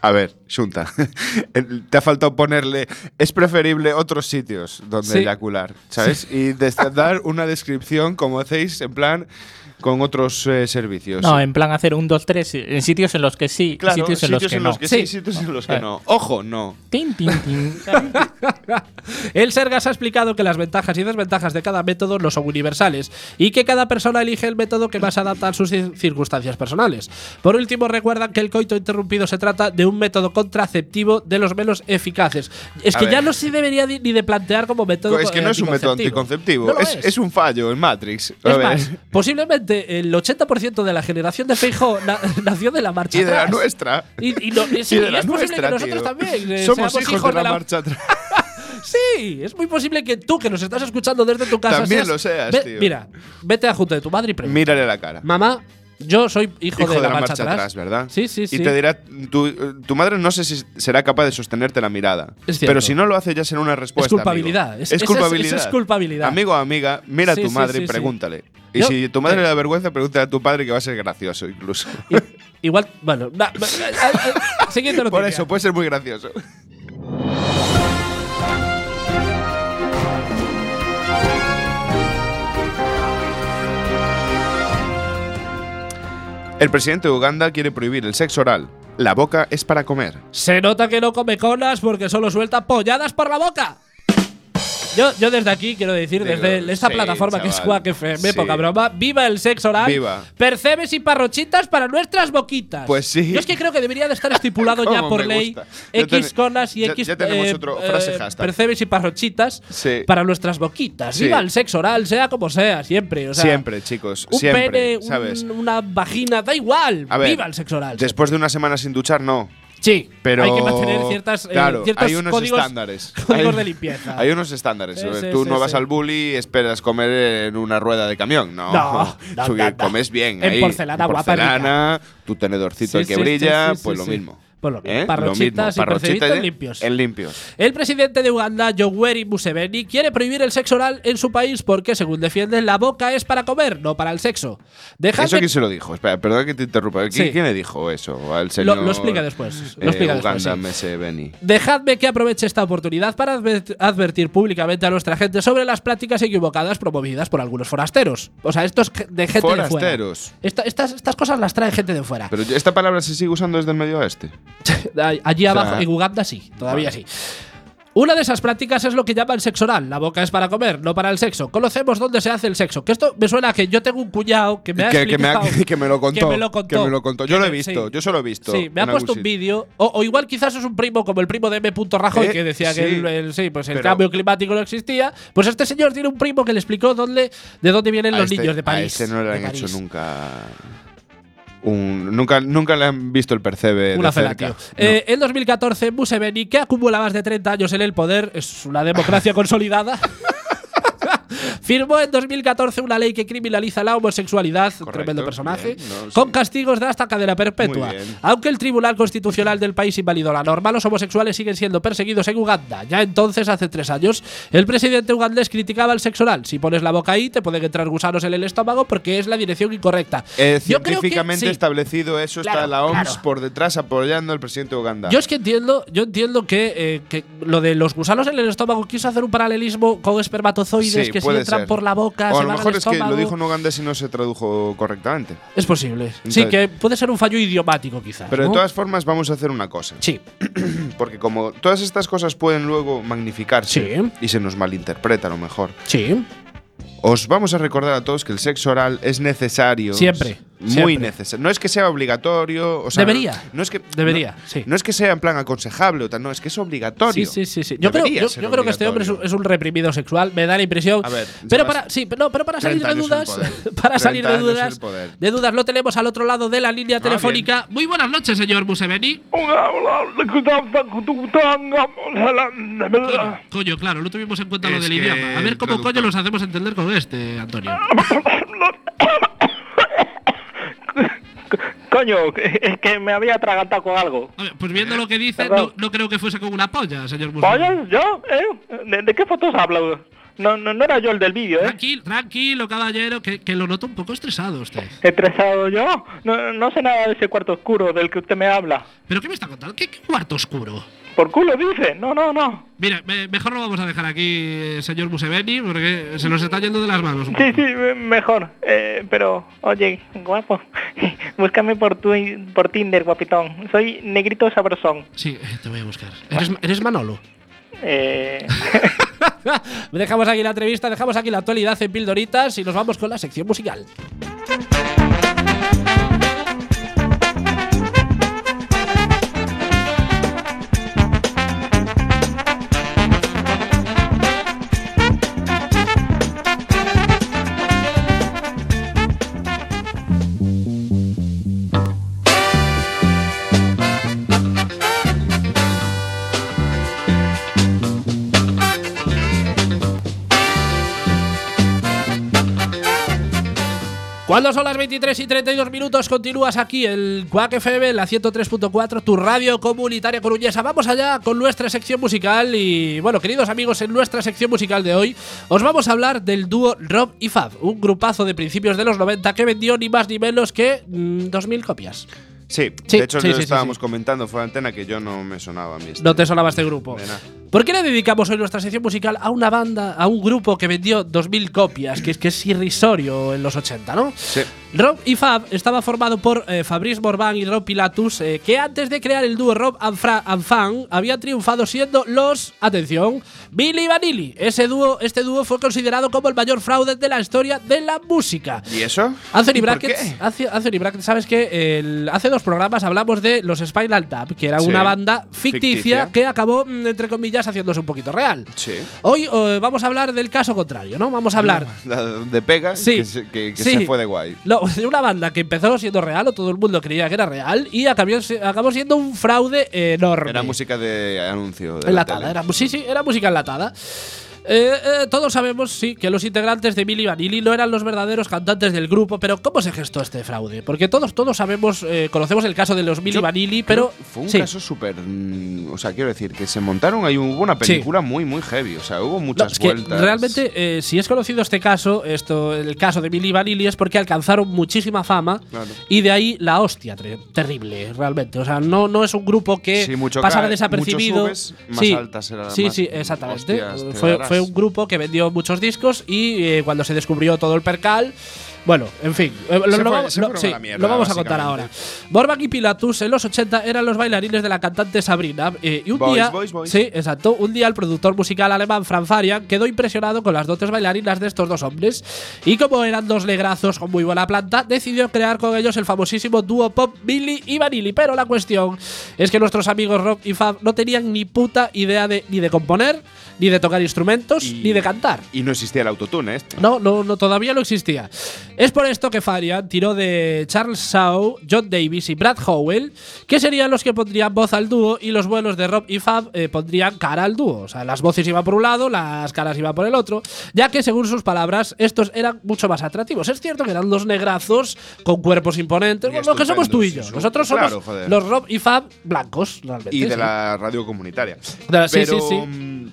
A ver, Junta. Te ha faltado ponerle. Es preferible otros sitios donde Sí. eyacular, ¿sabes? Y dar una descripción como hacéis, en plan. Con otros eh, servicios. No, en plan hacer un 2-3 en sitios en los que sí, claro, sitios en los que no. sí, Sí. sitios en los que Eh. no. Ojo, no. Tin, tin, tin. El Sergas ha explicado que las ventajas y desventajas de cada método no son universales y que cada persona elige el método que más adapta a sus cir- circunstancias personales. Por último, recuerdan que el coito interrumpido se trata de un método contraceptivo de los menos eficaces. Es A que ver. ya no se debería ni de plantear como método es que no es un método anticonceptivo, No es, es un fallo en Matrix. A Es ver. más, posiblemente el 80% de la generación de Feijó na- nació de la marcha y de la atrás. nuestra. Y, y no- y sí, y de la es posible nuestra, que nosotros tío. también eh, Somos hijos, de la, marcha atrás. Sí, es muy posible que tú que nos estás escuchando desde tu casa También seas- lo seas, Ve- tío. Mira, vete a junto de tu madre y pregunta. Mírale la cara. Mamá, yo soy hijo, Hijo de, la, marcha, atrás. ¿verdad? Sí, sí, sí. Y te dirá, tu, tu madre no sé si será capaz de sostenerte la mirada. Pero si no lo hace ya será una respuesta. Es culpabilidad. amigo. Es- Es, eso es- culpabilidad. es culpabilidad. Amigo o amiga, mira Sí, a tu madre sí, y pregúntale. Y si tu madre eh. le da vergüenza, pregúntale a tu padre que va a ser gracioso incluso. Igual, bueno, na- na- eh, siguiente noticia. Por eso, puede ser muy gracioso. El presidente de Uganda quiere prohibir el sexo oral. La boca es para comer. Se nota que no come conas porque solo suelta polladas por la boca. Yo, yo desde aquí quiero decir, Digo, desde esta sí, plataforma que es chaval. Quack FM, Sí. poca broma, viva el sexo oral. Viva. Percebes y parrochitas para nuestras boquitas. Pues sí. Yo es que creo que debería de estar estipulado ya Cómo por me ley gusta. Ya X ten- conas y ya- X ya tenemos eh, otro eh, frase hashtag. percebes y parrochitas Sí. para nuestras boquitas. Sí. Viva el sexo oral, sea como sea, siempre. O sea, siempre, chicos, Un siempre, pene, un- ¿sabes? una vagina, da igual. A ver, Viva el sexo oral. Después de una semana sin duchar, no. Sí, Pero hay que mantener ciertas, eh, claro, ciertos hay unos códigos, estándares. códigos Hay- de limpieza. Hay unos estándares. Sí, sí, Tú sí, no vas al bully y esperas comer en una rueda de camión. No. No, no, no, comes bien. En ahí. porcelana porcelana, tu tenedorcito el que brilla, pues lo mismo. Pues lo mismo. ¿Eh? Parrochitas y y- limpios. En limpios. El presidente de Uganda, Yoweri Museveni, quiere prohibir el sexo oral en su país porque, según defiende, la boca es para comer, no para el sexo. Dejadme- ¿Eso quién se lo dijo? Espera, perdón que te interrumpa. ¿Qui- Sí. ¿Quién le dijo eso? Al lo, señor. lo explica después. Lo eh, explica después, Uganda sí. Dejadme que aproveche esta oportunidad para adver- advertir públicamente a nuestra gente sobre las prácticas equivocadas promovidas por algunos forasteros. O sea, estos de gente de fuera. Forasteros. Esta- estas, estas cosas las trae gente de fuera. Pero esta palabra se sigue usando desde el medio oeste. Allí O sea, abajo, en Uganda sí, todavía vale. sí. Una de esas prácticas es lo que llaman sexo oral. La boca es para comer, no para el sexo. Conocemos dónde se hace el sexo. Que esto me suena a que yo tengo un cuñado que me ha que, que me ha- que me lo contó. que me lo contó. que me lo contó. Yo lo he visto, sí. yo solo he visto. Sí, me ha puesto un vídeo. O, o igual quizás es un primo como el primo de M. Rajoy Eh, que decía sí. que el, el- sí, pues el cambio climático no existía. Pues este señor tiene un primo que le explicó dónde, de dónde vienen A los este- niños de A París. este no le han hecho nunca. Un, nunca, nunca le han visto el percebe Una de cerca. No. Eh, en 2014, Museveni, que acumula más de 30 años en el poder, es una democracia consolidada. Firmó en 2014 una ley que criminaliza la homosexualidad, Correcto, tremendo personaje, bien, no, con sí. castigos de hasta cadena perpetua. Aunque el Tribunal Constitucional del país invalidó la norma, los homosexuales siguen siendo perseguidos en Uganda. Ya entonces, hace tres años, el presidente ugandés criticaba el sexo oral. Si pones la boca ahí, te pueden entrar gusanos en el estómago porque es la dirección incorrecta. Eh, Yo creo que científicamente sí. establecido eso Claro, está la OMS claro. por detrás apoyando al presidente de Uganda. Yo es que entiendo, yo entiendo que, eh, que lo de los gusanos en el estómago quiso hacer un paralelismo con espermatozoides Sí, que puede entran ser. por la boca, o se a lo mejor es que lo dijo en ugandés y no se tradujo correctamente. Es posible. sí, que puede ser un fallo idiomático quizás. Pero de todas formas vamos a hacer una cosa. Sí, Porque como todas estas cosas pueden luego magnificarse Sí. y se nos malinterpreta a lo mejor, sí. os vamos a recordar a todos que el sexo oral es necesario. Siempre, Muy siempre. necesario. No es que sea obligatorio. O sea, Debería. No es que, Debería, no, sí. No es que sea en plan aconsejable o tal, no, es que es obligatorio. Sí, sí, sí, sí. Yo creo, yo, creo que este hombre es un, obligatorio. es un reprimido sexual, me da la impresión. A ver, pero para, sí, pero, no, pero para salir 30 de dudas, para salir 30 de dudas, de dudas, lo tenemos al otro lado de la línea Ah, telefónica. Muy buenas noches, señor Museveni. Coño, coño, claro, no tuvimos en cuenta lo Es del que idioma. A ver cómo coño los hacemos entender con este, Antonio. Coño, es que me había atragantado con algo. Pues viendo lo que dice, no, creo que fuese con una polla, señor Museveni. ¿Pollas? ¿Yo? ¿Eh? ¿De, de qué fotos hablo? No, no, no era yo el del vídeo, ¿eh? Tranquilo, tranquilo, caballero, que, que lo noto un poco estresado usted. ¿Estresado yo? No, no sé nada de ese cuarto oscuro del que usted me habla. ¿Pero qué me está contando? ¿Qué, qué cuarto oscuro? ¿Por culo dice? No, no, no. Mire, me- mejor lo vamos a dejar aquí, eh, señor Museveni, porque se nos está yendo de las manos. Sí, sí, me- mejor. Eh, pero, oye, guapo, búscame por, tu, por Tinder, guapitón. Soy negrito sabrosón. Sí, eh, te voy a buscar. ¿Eres, eres Manolo? Eh, Dejamos aquí la entrevista, dejamos aquí la actualidad en Pildoritas y nos vamos con la sección musical. Cuando son las 23 y 32 minutos, continúas aquí el Quack FM, la 103.4, tu radio comunitaria coruñesa. Vamos allá con nuestra sección musical. Y bueno, queridos amigos, en nuestra sección musical de hoy os vamos a hablar del dúo Rob y Fab, un grupazo de principios de los 90 que vendió ni más ni menos que mm, 2.000 copias. Sí, Sí, de hecho sí, lo sí, estábamos comentando de antena que yo no me sonaba a mí. este- No te sonaba este grupo. ¿Por qué le dedicamos hoy nuestra sección musical a una banda, a un grupo que vendió 2.000 copias, que es, que es irrisorio en los 80, ¿no? Sí. Rob y Fab estaba formado por eh, Fabrice Morvan y Rob Pilatus, eh, que antes de crear el dúo Rob and, Fra- and Fan habían triunfado siendo los, atención, Billy Vanilli. Ese dúo, este dúo fue considerado como el mayor fraude de la historia de la música. ¿Y eso? Anthony ¿Por Brackett, qué? hace- Anthony Brackett, sabes que el- hace dos programas hablamos de los Spinal Tap, que era Sí. una banda ficticia, Ficticia. que acabó, mm, entre comillas, haciéndose un poquito real. Sí. Hoy eh, vamos a hablar del caso contrario, ¿no? Vamos a hablar La de pega Sí. que, se, que- que se fue de guay. no, de una banda que empezó siendo real, o todo el mundo creía que era real, y acabó, acabó siendo un fraude enorme. Era música de anuncio. De la enlatada. tele. Era, sí, sí, era música enlatada. Eh, eh, todos sabemos, sí, que los integrantes de Billy Vanilli no eran los verdaderos cantantes del grupo, pero ¿cómo se gestó este fraude? Porque todos, todos sabemos, eh, conocemos el caso de los Yo Vanilli, pero Fue un sí. caso súper. mm, O sea, quiero decir, que se montaron ahí. Hubo una película muy, muy heavy. O sea, hubo No, muchas es que vueltas. realmente, eh, si es conocido este caso, esto, el caso de Billy Vanilli, es porque alcanzaron muchísima fama Claro. y de ahí la hostia terrible, realmente. O sea, no, no es un grupo que Sí, pasara desapercibido. mucho subes, más sí, altas sí, sí, exactamente. hostias fue. Un grupo que vendió muchos discos y eh, cuando se descubrió todo el percal. Bueno, en fin, eh, lo, Se lo fue- vamos, lo- sí, a la mierda, lo vamos a contar ahora. Morvan y Pilatus en los 80 eran los bailarines de la cantante Sabrina. eh, y un Boys, día, boys, boys. sí, exacto, un día el productor musical alemán Frank Farian quedó impresionado con las dotes bailarinas de estos dos hombres y como eran dos negrazos con muy buena planta, decidió crear con ellos el famosísimo dúo pop Billy y Vanilli. Pero la cuestión es que nuestros amigos Rob y Fab no tenían ni puta idea de ni de componer, ni de tocar instrumentos, Y- ni de cantar. Y no existía el autotune este. No, no, no, todavía no existía. Es por esto que Farian tiró de Charles Shaw, John Davis y Brad Howell, que serían los que pondrían voz al dúo y los buenos de Rob y Fab eh, pondrían cara al dúo. O sea, las voces iban por un lado, las caras iban por el otro, ya que según sus palabras, estos eran mucho más atractivos. Es cierto que eran dos negrazos con cuerpos imponentes, como que somos tú y yo. sí, Nosotros claro, somos joder. los Rob y Fab blancos, realmente. Y de sí. la radio comunitaria. De la- sí, Pero, sí, sí. mm,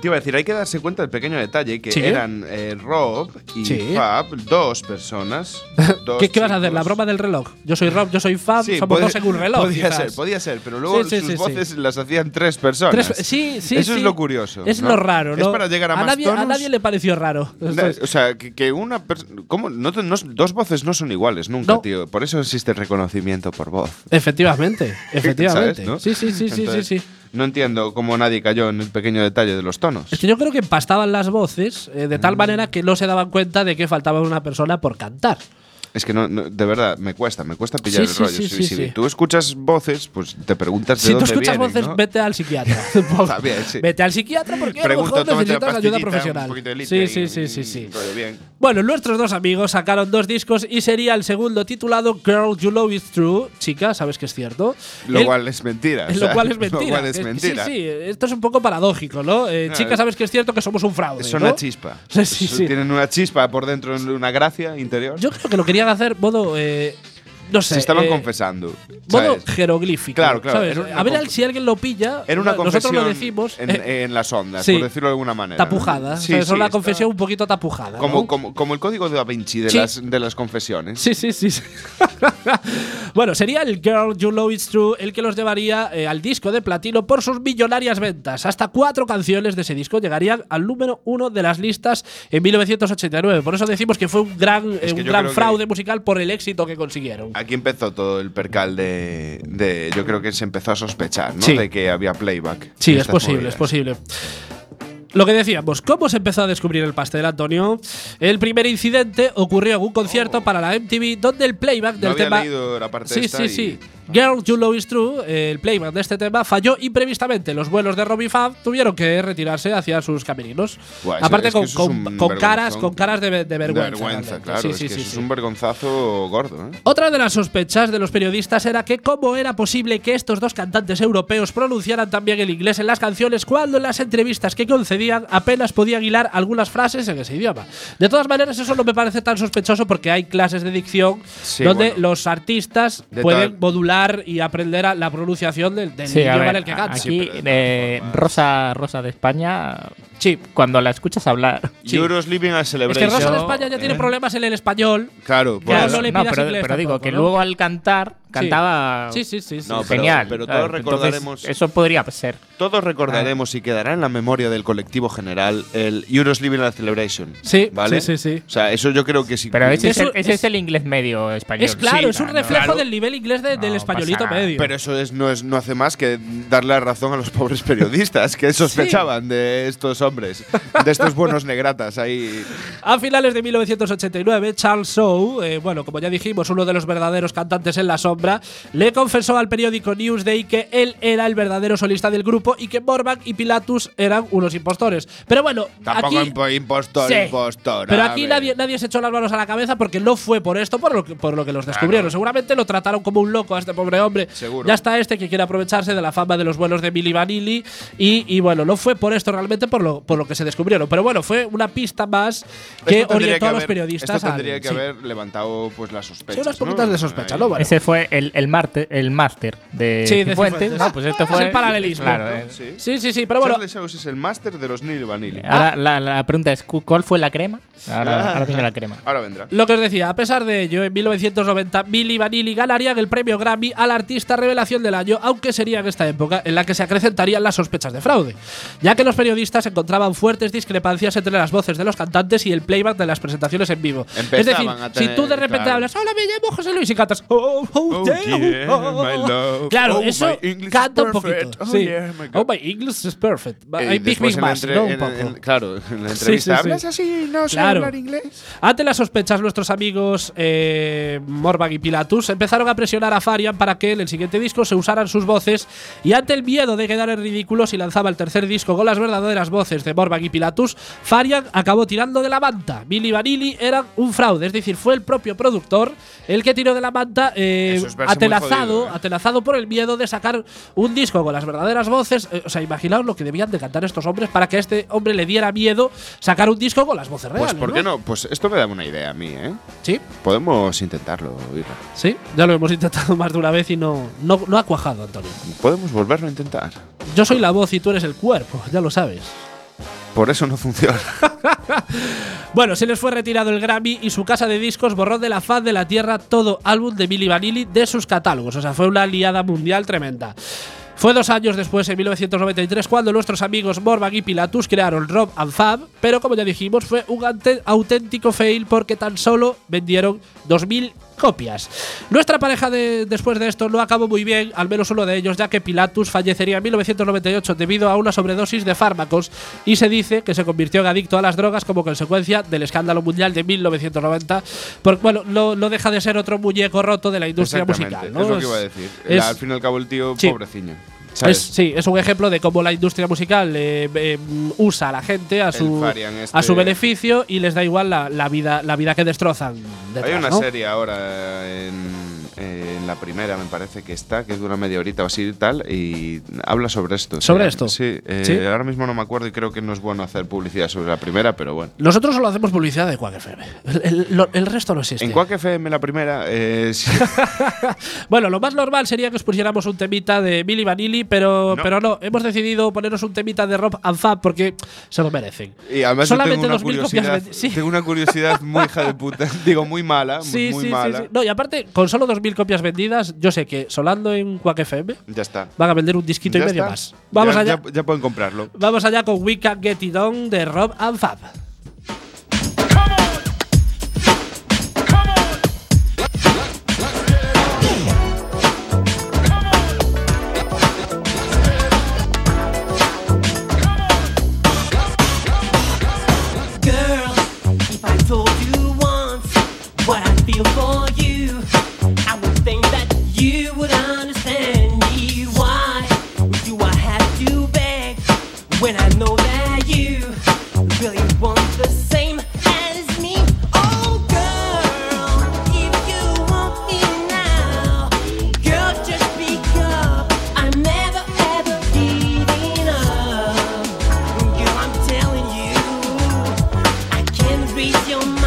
Te iba a decir, hay que darse cuenta del pequeño detalle que Sí. eran eh, Rob y Sí. Fab, dos personas. dos ¿Qué, qué vas a hacer? ¿La broma del reloj? Yo soy Rob, yo soy Fab, Sí, somos dos en un reloj. Podía quizás. ser, podía ser, pero luego sus voces las hacían tres personas. Tres- sí, sí, Eso es lo curioso. Es ¿no? lo raro, ¿no? Es para llegar a, más nadie, A tonos. nadie le pareció raro. Na- O sea, que, que una persona. ¿Cómo? No, dos voces no son iguales nunca, No. tío. Por eso existe el reconocimiento por voz. Efectivamente, efectivamente. ¿Sabes? Sí, sí, sí, sí, Entonces, sí, sí. No entiendo cómo nadie cayó en el pequeño detalle de los tonos. Es que yo creo que empastaban las voces eh, de tal Mm. manera que no se daban cuenta de que faltaba una persona por cantar. Es que no, no- de verdad, me cuesta, me cuesta pillar Sí, el rollo. sí, si, sí, si tú escuchas voces, pues te preguntas de Si tú dónde escuchas vienen, voces, ¿no? vete al psiquiatra. También. Vete al psiquiatra porque a lo mejor necesitas ayuda profesional. Un poquito de sí, sí, sí, sí, sí. bien. Bueno, nuestros dos amigos sacaron dos discos y sería el segundo titulado Girl You Know It's True. Chica, sabes que es cierto. Lo El- cual es mentira. o lo sea, cual es mentira. Lo cual es Eh, mentira. Sí, sí, esto es un poco paradójico, ¿no? Eh, No, chica, es- sabes que es cierto que somos un fraude. Son ¿no? una chispa. Sí, sí. Tienen una chispa por dentro, una gracia interior. Yo creo que lo querían hacer modo. eh, no sé. Se estaban eh, confesando. Modo ¿sabes? jeroglífico. Claro, claro, ¿sabes? A ver si alguien lo pilla. Era una nosotros lo decimos. en, eh, en las ondas, sí. por decirlo de alguna manera. tapujada. Sí, ¿sabes? sí, una confesión un poquito tapujada. Como, ¿no? como, como el código de Da Vinci de, las, de las confesiones. Sí, sí, sí. bueno, sería el Girl You Know It's True el que los llevaría eh, al disco de platino por sus millonarias ventas. Hasta cuatro canciones de ese disco llegarían al número uno de las listas en 1989. Por eso decimos que fue un gran, eh, un gran fraude musical por el éxito que consiguieron. Aquí empezó todo el percal de, de- Yo creo que se empezó a sospechar, ¿no? Sí. De que había playback. Sí, es posible, movidas. es posible. Lo que decíamos, ¿cómo se empezó a descubrir el pastel, Antonio? El primer incidente ocurrió en un concierto para la MTV donde el playback No del había tema. leído la parte Sí, esta sí, y- sí. Girl, You Know Is True, el playback de este tema, falló imprevistamente. Los vuelos de Robbie Fab tuvieron que retirarse hacia sus camerinos. Buah, Aparte, con, con- caras, con caras de, de De vergüenza. vergüenza, claro. Sí, es sí, que sí, eso es un vergonzazo gordo, ¿eh? Otra de las sospechas de los periodistas era que cómo era posible que estos dos cantantes europeos pronunciaran también el inglés en las canciones cuando en las entrevistas que concedían apenas podían hilar algunas frases en ese idioma. De todas maneras, eso no me parece tan sospechoso porque hay clases de dicción donde bueno. los artistas De pueden tal- y aprender a la pronunciación del, del Sí, idioma ver, en el que cantan. aquí eh. Rosa, Rosa de España, Sí. cuando la escuchas hablar, Euros Living a Es Celebration. que Rosa de Yo- España ya tiene ¿eh? problemas en el español. Claro, Ya eso. no le pidas pero, inglés pero digo tampoco, que ¿no? luego al cantar cantaba Sí, sí, sí. sí. No, pero- genial. pero todos recordaremos- eso podría ser. Todos recordaremos y quedará en la memoria del colectivo general el Euros Living a Celebration. Sí, ¿vale? sí, sí, sí. O sea, eso yo creo que sí. Pero ese, es, el, ese es- es el inglés medio español. Es claro, Sí, es un no, reflejo claro. del nivel inglés de- del No españolito medio. Pero eso es, no, es, no hace más que darle la razón a los pobres periodistas que sospechaban de estos hombres, de estos buenos negratas ahí. A finales de 1989, Charles Shaw, eh, bueno, como ya dijimos, uno de los verdaderos cantantes en la sombra, le confesó al periódico Newsday que él era el verdadero solista del grupo y que Morvan y Pilatus eran unos impostores. Pero bueno, Tampoco aquí, impo- impostor, Sí. impostor. pero aquí nadie, nadie se echó las manos a la cabeza porque no fue por esto, por lo que, por lo que los descubrieron. Seguramente lo trataron como un loco a este pobre hombre. Seguro. Ya está este que quiere aprovecharse de la fama de los vuelos de Milli Vanilli. Y, y bueno, no fue por esto realmente por lo, por lo que se descubrieron. Pero bueno, fue una pista más que orientó a los haber- periodistas. Esto tendría al- que sí. haber levantado pues las sospechas. Sí, unas ¿no? poquitas de sospecha. ¿no? Bueno. Ese fue el, el, máster, el máster de Sí, de. Cifuentes. No, pues este Es fue el paralelismo. Claro, eh. Sí. Sí, sí, sí, pero bueno. Charles es el máster de los Neil Vanilli. Ahora la, la pregunta es: ¿cu- ¿cuál fue la crema? Ahora, Ah. ahora viene la crema. Ahora vendrá. Lo que os decía, a pesar de ello, en 1990 Milli Vanilli ganarían el premio Grammy al artista revelación del año, aunque sería en esta época en la que se acrecentarían las sospechas de fraude, ya que los periodistas encontraban fuertes discrepancias entre las voces de los cantantes y el playback de las presentaciones en vivo. es decir, Empezaban a si tener- tú de repente claro. hablas, hola, me llamo José Luis y cantas, oh, oh, Oh, yeah, yeah, oh, my love. Claro, Oh, eso canta un poquito. Oh, sí. yeah, my oh, my English is perfect. Eh, I y big, big en entre- ¿no? Un en- poco. en- claro, en la entrevista sí, sí. hablas así, no sé Claro. hablar inglés. Ante las sospechas, nuestros amigos eh, Morvan y Pilatus empezaron a presionar a Farian para que en el siguiente disco se usaran sus voces y ante el miedo de quedar en ridículo si lanzaba el tercer disco con las verdaderas voces de Morvan y Pilatus, Farian acabó tirando de la manta. Billy Vanilli era un fraude, es decir, fue el propio productor el que tiró de la manta eh, es jodido, ¿eh? por el miedo de sacar un disco con las verdaderas voces. Eh, o sea, imaginaos lo que debían de cantar estos hombres para que a este hombre le diera miedo sacar un disco con las voces reales. Pues, ¿por qué no? Pues esto me da una idea a mí, ¿eh? Sí, Podemos intentarlo, Irra. sí, ya lo hemos intentado más de una vez y no, no, no ha cuajado, Antonio. Podemos volverlo a intentar. Yo soy la voz y tú eres el cuerpo, ya lo sabes. Por eso no funciona. Bueno, se les fue retirado el Grammy y su casa de discos borró de la faz de la tierra todo álbum de Billy Vanilli de sus catálogos. O sea, fue una liada mundial tremenda. Fue dos años después, en 1993, cuando nuestros amigos Morvan y Pilatus crearon Rob and Fab, pero como ya dijimos, fue un auténtico fail porque tan solo vendieron 2.000 copias. Nuestra pareja de- después de esto no acabó muy bien, al menos uno de ellos, ya que Pilatus fallecería en 1998 debido a una sobredosis de fármacos y se dice que se convirtió en adicto a las drogas como consecuencia del escándalo mundial de 1990. Porque, bueno, no, no deja de ser otro muñeco roto de la industria musical. ¿no? Es lo que iba a decir. es- al fin y al cabo, el tío, Sí. pobreciño. Es- sí, es un ejemplo de cómo la industria musical eh, eh, usa a la gente a su, este- a su beneficio y les da igual la, la vida, la vida que destrozan. Hay una ¿no? serie ahora en, en la primera, me parece que está, que dura media horita o así y tal, y habla sobre esto. ¿Sobre Sí, esto? Sí, eh, ¿Sí? ahora mismo no me acuerdo y creo que no es bueno hacer publicidad sobre la primera, pero bueno. Nosotros solo hacemos publicidad de Quack FM. El, el- el resto no existe. En Quack FM la primera, eh, sí, Bueno, lo más normal sería que os pusiéramos un temita de Milli Vanilli, pero No. pero no. Hemos decidido poneros un temita de Rob and Fab porque se lo merecen. y además Solamente tengo una 2.000 copias curiosidad, tengo una curiosidad muy hija de puta, digo muy mala, Sí, muy sí, sí, mala. sí. No, y aparte, con solo 2.000 copias vendidas, yo sé que solando en Quack FM Ya está. van a vender un disquito y medio está. más. Vamos Ya- allá. Ya, ya pueden comprarlo. Vamos allá con We Can Get It On de Rob and Fab. treat you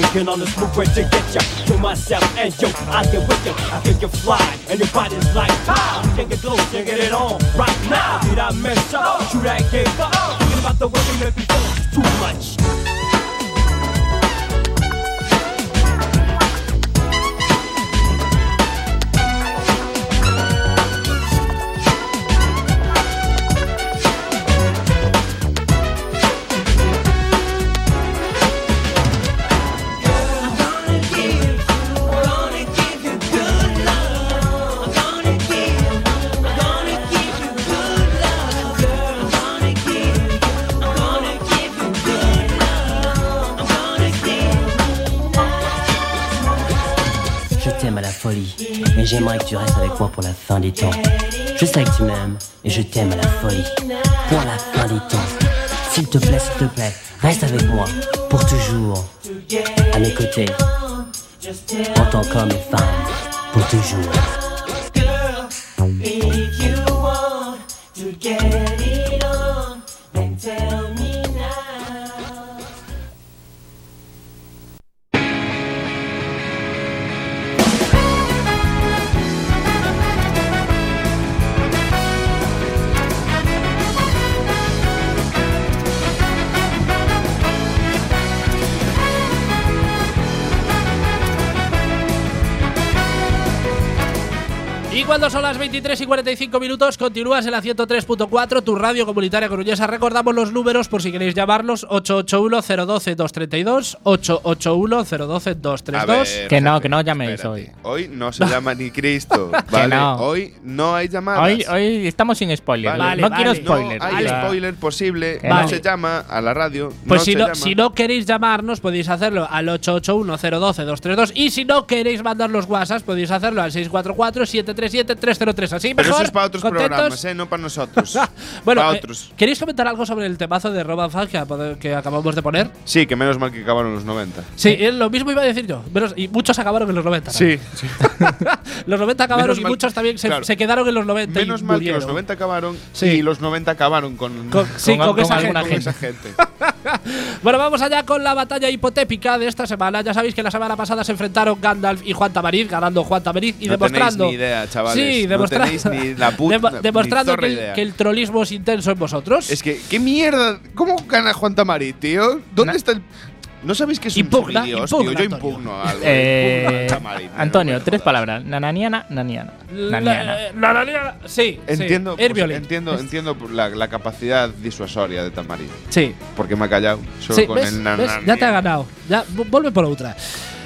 thinking on this move where to get ya to myself and yo, I get with you. I think you're fly and your body's like pow. We can get close and get it on right now. Did I mess up? Should I get up? Thinking about the way you make it's too much. J'aimerais que tu restes avec moi pour la fin des temps. Je sais que tu m'aimes, et je t'aime à la folie, pour la fin des temps. S'il te plaît, s'il te plaît, reste avec moi, pour toujours, à mes côtés, en tant qu'homme et femme, pour toujours. 23 y 45 minutos, continúas en la 103.4, tu radio comunitaria coruñesa. Recordamos los números por si queréis llamarlos: 881-012-232, 881-012-232. Que no, que no llaméis espérate. hoy. Hoy no se llama ni Cristo. ¿vale? no. Hoy no hay llamadas. Hoy, hoy estamos sin spoiler. Vale, no vale. quiero spoiler. No hay spoiler posible. Que No no. se llama a la radio. Pues no si, se no, llama. si no queréis llamarnos, podéis hacerlo al 881-012-232. Y si no queréis mandar los WhatsApp, podéis hacerlo al 644-737-303. Así Pero mejor. eso es para otros ¿Contentos? programas, ¿eh? No para nosotros. bueno, para eh, otros. ¿queréis comentar algo sobre el temazo de Roman Funk que, que acabamos de poner? Sí, que menos mal que acabaron los 90. Sí, es lo mismo iba a decir yo. Menos- y muchos acabaron en los 90. Sí, sí. los 90 acabaron Menos y mal- muchos también se, claro. se quedaron en los 90 Menos y mal que los 90 acabaron Sí. y los 90 acabaron con, Con- sí, con esa alguna gente. con esa gente. Bueno, vamos allá con la batalla hipotética de esta semana. Ya sabéis que la semana pasada se enfrentaron Gandalf y Juan Tamariz, ganando Juan Tamariz y No demostrando. ni idea, chavales. Sí, No demostrando. tenéis ni la puta- demo- ni demostrando zorra que el, idea. que el trolismo es intenso en vosotros. Es que, ¿qué mierda? ¿Cómo gana Juan Tamarit, tío? ¿Dónde Na- está el.? ¿No sabéis que es Impugna, un dios, impugna, tío? Yo Antonio. impugno algo. Eh, impugno a Antonio, no me tres jodas. palabras. Nananiana, naniana. La- Naniana. eh, la- la- la- sí, Entiendo, sí. pues, entiendo, entiendo la, la capacidad disuasoria de Tamarit. Sí. Porque me ha callado solo Sí, con ¿ves? el ¿ves? Ya te ha ganado. Ya, vu- vuelve por otra.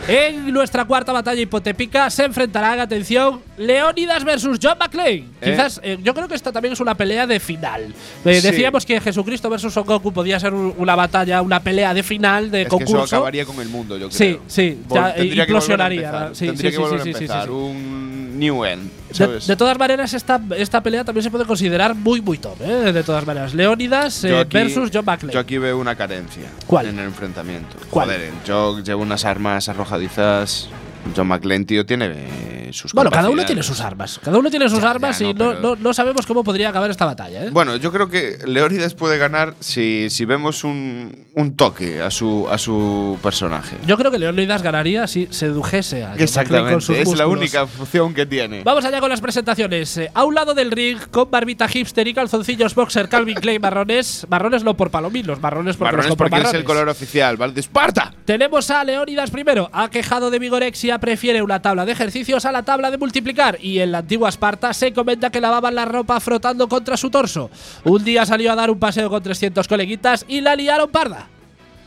En nuestra cuarta batalla hipotética se enfrentarán, atención, Leónidas versus John McClane. ¿Eh? Quizás, eh, yo creo que esta también es una pelea de final. Eh, Sí. Decíamos que Jesucristo versus Son Goku podía ser un- una batalla, una pelea de final de Es que eso concurso. acabaría con el mundo, yo creo. Sí, sí, Vol- ya, tendría que implosionaría, empezar. sí, tendría sí, que sí, sí, sí, sí. Un new end, ¿sabes? de todas maneras, esta, esta pelea también se puede considerar muy, muy top. ¿eh? De todas maneras, Leónidas eh, versus John McClane. Yo aquí veo una carencia. ¿Cuál? En el enfrentamiento. ¿Cuál? Joder, yo llevo unas armas arrojadizas. John McClane, tío, tiene eh, sus Bueno, cada uno tiene sus armas. Cada uno tiene sus Ya, armas ya, y no, no, no- sabemos cómo podría acabar esta batalla. ¿eh? Bueno, yo creo que Leónidas puede ganar si, si vemos un, un toque a su, a su personaje. Yo creo que Leónidas ganaría si sedujese a Exactamente, con sus es la única opción que tiene. Vamos allá con las presentaciones. Eh, a un lado del ring, con barbita hipster y calzoncillos boxer Calvin Klein marrones. Marrones no por palominos, marrones porque Marrones los porque es el color oficial, ¿vale? ¡De Esparta! Tenemos a Leónidas primero, ha quejado de vigorexia, prefiere una tabla de ejercicios a la tabla de multiplicar y en la antigua Esparta se comenta que lavaban la ropa frotando contra su torso. Un día salió a dar un paseo con 300 coleguitas y la liaron parda.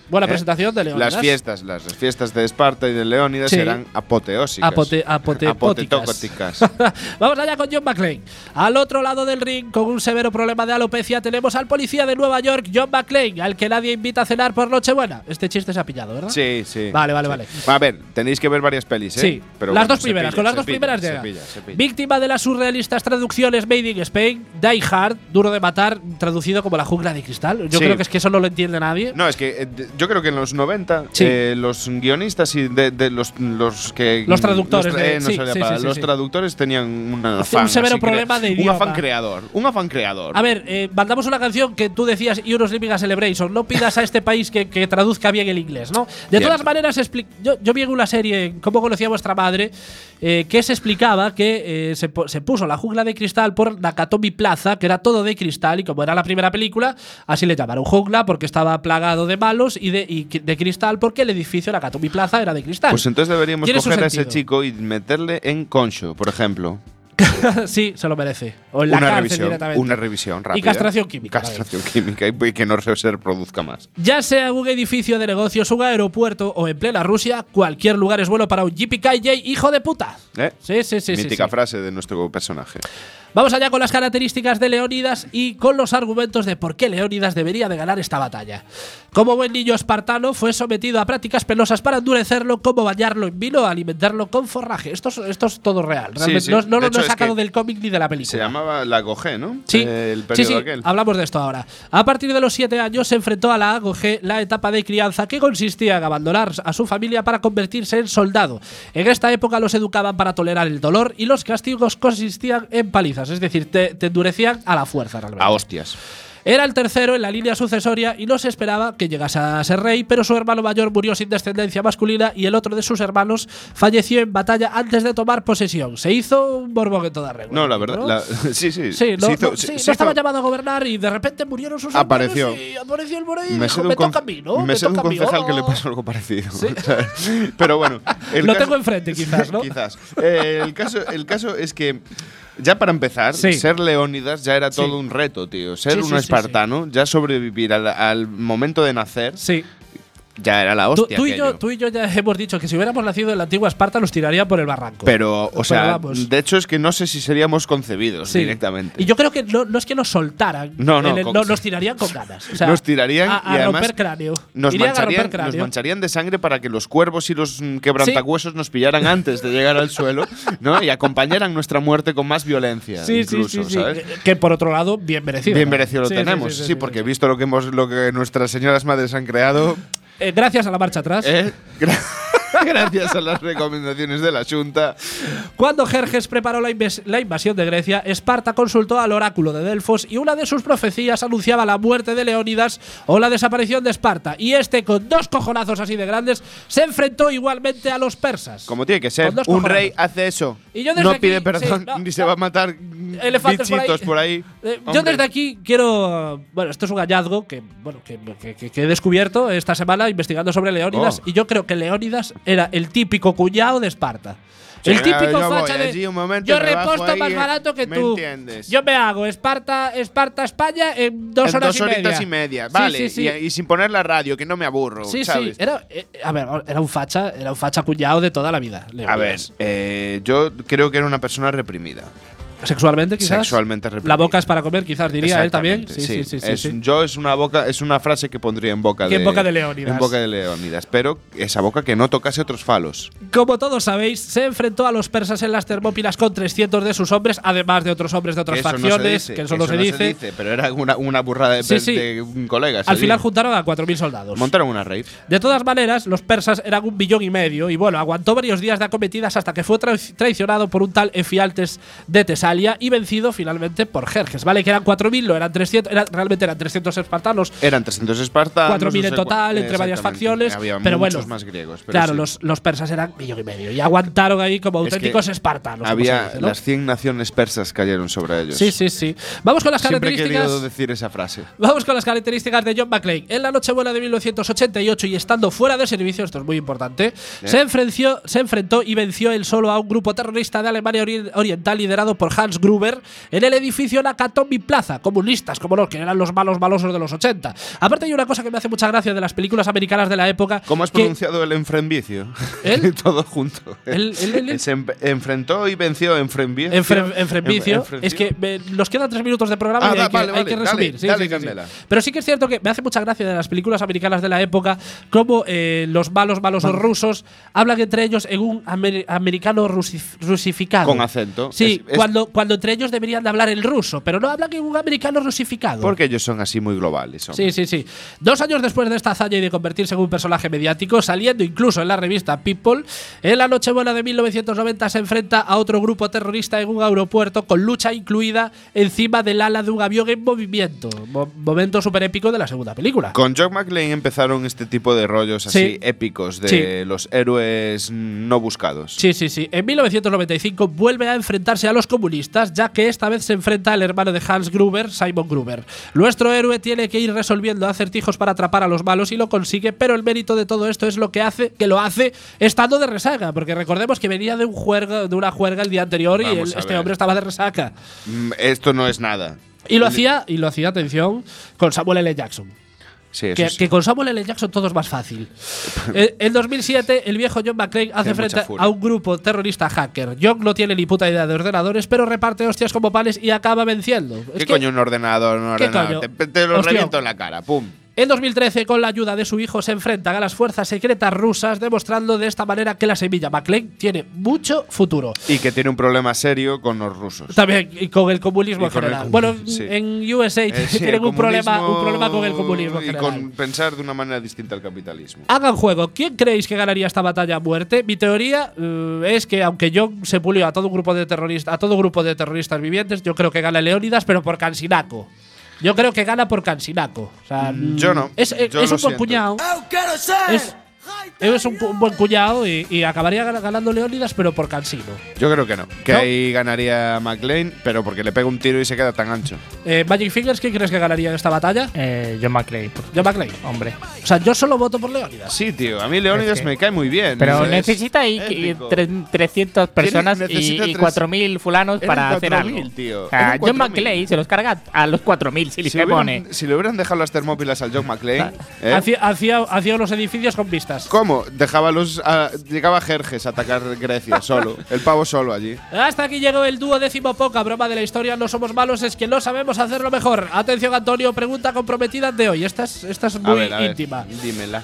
Buena ¿Eh? presentación de Leónidas. Las fiestas, las fiestas de Esparta y de Leónidas Sí. eran apoteósicas. Apote-. Apotetóticas. Vamos allá con John McClane. Al otro lado del ring, con un severo problema de alopecia, tenemos al policía de Nueva York, John McClane, al que nadie invita a cenar por Nochebuena. Este chiste se ha pillado, ¿verdad? Sí, sí. Vale, vale, sí. vale. A ver, tenéis que ver varias pelis, ¿eh? Sí, Pero las bueno, dos primeras, pilla, con las dos pilla, primeras llega. pilla. Víctima de las surrealistas traducciones Made in Spain, Die Hard, duro de matar, traducido como la jungla de cristal. Yo Sí. creo que es que eso no lo entiende nadie. No, es que eh, yo creo que en los 90 Sí. eh, los guionistas y de, de los, los que Los traductores los, eh, no sí, sí, los traductores tenían un Un severo problema de un idioma. afán creador un afán creador A ver, eh, mandamos una canción que tú decías y unos Living a Celebration. No pidas a este país que, que traduzca bien el inglés, ¿no? De Cierto. todas maneras, yo, yo vi en una serie, ¿Cómo conocía vuestra madre? eh, que se explicaba que eh, se, se puso la jungla de cristal por Nakatomi Plaza, que era todo de cristal, y como era la primera película, así le llamaron jungla porque estaba plagado de malos y de, y de cristal porque el edificio Nakatomi Plaza era de cristal. pues entonces deberíamos coger a ese chico y meterle en concho por ejemplo sí, se lo merece. O en la una revisión una revisión rápida castración química, castración química y, y que no se, reproduzca más Ya sea un edificio de negocios, un aeropuerto o en plena Rusia, cualquier lugar es bueno para un JPKJ hijo de puta. ¿Eh? Sí, sí, sí. sí, mítica sí. frase de nuestro personaje Vamos allá con las características de Leónidas y con los argumentos de por qué Leónidas debería de ganar esta batalla. Como buen niño espartano, fue sometido a prácticas penosas para endurecerlo, como bañarlo en vino alimentarlo con forraje. Esto es, esto es todo real. Sí, Realmente sí. No, no De lo no hecho, he es sacado que del cómic ni de la película. se llamaba la Gogé ¿no? Sí, Eh, el sí, sí, aquel hablamos de esto ahora. A partir de los siete años se enfrentó a la AGOG, la etapa de crianza que consistía en abandonar a su familia para convertirse en soldado. En esta época los educaban para tolerar el dolor y los castigos consistían en palizas, es decir, te, te endurecían a la fuerza realmente. a hostias Era el tercero en la línea sucesoria y no se esperaba que llegase a ser rey, pero su hermano mayor murió sin descendencia masculina y el otro de sus hermanos falleció en batalla antes de tomar posesión. Se hizo un borbón en toda regla. no la verdad ¿no? la- sí sí Sí, no, se hizo- no, sí, estaba llamado a gobernar y de repente murieron sus Apareció. y apareció el por ahí y me dijo, me toca a mí, ¿no? me sé de un concejal que le oh". pasó algo parecido. Pero bueno. el Lo caso- tengo enfrente, quizás, ¿no? quizás. Eh, el, caso, el caso es que Ya para empezar, Sí. ser Leónidas ya era Sí. todo un reto, tío. Ser Sí, un espartano, ya sobrevivir al, al momento de nacer, Sí. Ya era la hostia. tú y yo, aquello. tú y yo ya hemos dicho que si hubiéramos nacido en la antigua Esparta nos tiraría por el barranco. Pero, o sea, vamos. de hecho es que no sé si seríamos concebidos Sí. directamente. Y yo creo que no, no es que nos soltaran. No, no, el- con- nos tirarían con ganas. O sea, Nos tirarían a, a y además romper cráneo. Nos mancharían, romper nos cráneo. mancharían de sangre para que los cuervos y los mm, quebrantahuesos nos pillaran antes de llegar al suelo, ¿no? Y acompañaran nuestra muerte con más violencia, Sí, sí, incluso, sí, sí. ¿sabes? Que- por otro lado, bien merecido. Bien ¿no? merecido lo tenemos, sí, porque visto lo que hemos, lo que nuestras señoras madres han creado, Eh, gracias a la marcha atrás. ¿eh? Gra- gracias a las recomendaciones de la Junta, Cuando Jerjes preparó la, inves- la invasión de Grecia, Esparta consultó al oráculo de Delfos y una de sus profecías anunciaba la muerte de Leónidas o la desaparición de Esparta. Y este, con dos cojonazos así de grandes, se enfrentó igualmente a los persas. como tiene que ser, un cojonazos. rey hace eso. Y yo no aquí- pide perdón sí, no, ni se no. va a matar Elefantes por ahí. bichitos por ahí. Eh, yo desde aquí quiero. Bueno, esto es un hallazgo que, bueno, que- que- que he descubierto esta semana investigando sobre Leónidas. Oh. Y yo creo que Leónidas era el típico cuñado de Esparta. Sí, el típico yo facha de. yo reposto más eh, barato que ¿me tú. entiendes? Yo me hago Esparta, Esparta, España en dos En horas dos y media. horitas y media, Sí, vale. sí, sí. Y, y sin poner la radio, que no me aburro, Sí, sí, ¿sabes? era, eh, a ver, era un facha, era un facha cuñado de toda la vida. A ver, eh, yo creo que era una persona reprimida. Sexualmente quizás. Sexualmente reprimida. La boca es para comer, quizás diría él también. Exactamente, Sí, sí, sí, sí, Es- sí. Yo es una boca, es una frase que pondría en boca Que de en boca de Leónidas. En boca de Leónidas, pero esa boca que no tocase otros falos. Como todos sabéis, se enfrentó a los persas en las Termópilas con 300 de sus hombres, además de otros hombres de otras Que eso no se facciones, dice, que eso no se dice. pero era una, una burrada de, Sí, de un colega. Al final dice. juntaron a 4.000 soldados. montaron una raid. De todas maneras, los persas eran un billón y medio y bueno, aguantó varios días de acometidas hasta que fue traic- traicionado por un tal Efialtes de Y vencido finalmente por Jerjes. Vale, que eran 4.000, no eran 300, era- realmente eran 300 espartanos. Eran 300 espartanos. 4.000 en total, entre varias facciones. Había pero muchos bueno, más griegos. pero claro, sí. los, los persas eran millón y medio y aguantaron ahí como Es que auténticos espartanos. Había dice, ¿no? las 100 naciones persas cayeron sobre ellos. Sí, sí, sí. Vamos con las Siempre he características. querido decir esa frase. Vamos con las características de John McClane. En la Nochebuena de 1988 y estando fuera de servicio, esto es muy importante, se, enfrenció, se enfrentó y venció él solo a un grupo terrorista de Alemania ori- Oriental liderado por Hans Gruber en el edificio Nakatomi Plaza, comunistas como los que eran los malos malosos de los 80. Aparte hay una cosa que me hace mucha gracia de las películas americanas de la época. ¿Cómo has que- pronunciado el enfrenvicio? ¿Él? Todo junto. Él. Se enfrentó y venció enfrenvicio. En, fre- en Frenvicio. Enfrenvicio. Es que me- nos quedan tres minutos de programa Ah, y hay, da- que, vale, hay vale, que dale, resumir. Sí, dale, sí, sí, sí. candela. Pero sí que es cierto que me hace mucha gracia de las películas americanas de la época cómo eh, los malos malos rusos hablan entre ellos en un amer- americano rusif- rusificado. Con acento. Sí, Es- es- cuando, cuando entre ellos deberían de hablar el ruso, pero no hablan en un americano rusificado. Porque ellos son así muy globales. hombre. Sí, sí, sí. Dos años después de esta hazaña y de convertirse en un personaje mediático, saliendo incluso en la revista People, en la Nochebuena de 1990 se enfrenta a otro grupo terrorista en un aeropuerto con lucha incluida encima del ala de un avión en movimiento. Mo- momento súper épico de la segunda película. Con John McClane empezaron este tipo de rollos así Sí. épicos de Sí. los héroes no buscados. Sí, sí, sí. En 1995 vuelve a enfrentarse a los comunistas, ya que esta vez se enfrenta al hermano de Hans Gruber, Simon Gruber. Nuestro héroe tiene que ir resolviendo acertijos para atrapar a los malos y lo consigue, pero el mérito de todo esto es lo que hace que lo hace estando de resaca, porque recordemos que venía de un juerga, de una juerga el día anterior y Vamos este hombre estaba de resaca. Mm, Esto no es nada. Y lo hacía, y lo hacía, atención, con Samuel L. Jackson. Sí, Que, sí. que con Samuel L. Jackson todo es más fácil. Eh, en 2007, el viejo John McClane hace frente a un grupo terrorista hacker. John no tiene ni puta idea de ordenadores, pero reparte hostias como panes y acaba venciendo. Es ¿Qué que coño un ordenador? Te, te lo Hostia. reviento en la cara. ¡Pum! En 2013, con la ayuda de su hijo, se enfrentan a las fuerzas secretas rusas, demostrando de esta manera que la semilla McClane tiene mucho futuro. Y que tiene un problema serio con los rusos. También y con el comunismo en general. comunismo, bueno, sí. en USA Eh, sí, tienen un problema, un comunismo problema con el comunismo Y general. con pensar de una manera distinta al capitalismo. Hagan juego. ¿Quién creéis que ganaría esta batalla a muerte? Mi teoría eh, es que aunque John se pulió a todo un grupo de terroristas, a todo grupo de terroristas vivientes, yo creo que gana Leónidas, pero por Cansinaco. Yo creo que gana por Cansinaco. O sea, Mm, yo no. Es, es- Yo es lo un buen siento. cuñado. Es, es un, buen cuñado y, y acabaría gan- ganando Leónidas, pero por cansino. Yo creo que no. Que ¿No? ahí ganaría McLean, pero porque le pega un tiro y se queda tan ancho. Eh, Magic Fingers, ¿quién crees que ganaría en esta batalla? Eh, John por- John McClane. Hombre. O sea, yo solo voto por Leónidas. Sí, tío. A mí Leónidas Es que- me cae muy bien. Pero Es necesita ahí épico. tre- 300 personas necesita y, y tres- 4.000 fulanos Eran para hacer 4.000, algo. tío. O sea, Eran John 4.000. McClane se los carga a los 4.000 si, Si se le, pone. hubieran, si le hubieran dejado las termópilas al John McClane, ¿eh? Hacía, hacía, hacía unos edificios con vistas. ¿Cómo? Dejaba los. a- llegaba Jerjes a atacar Grecia solo. El pavo solo allí. Hasta aquí llegó el dúo décimo poca broma de la historia. No somos malos, es que no sabemos hacerlo mejor. Atención, Antonio, pregunta comprometida de hoy. Esta es, esta es A muy ver, a ver, íntima. dímela.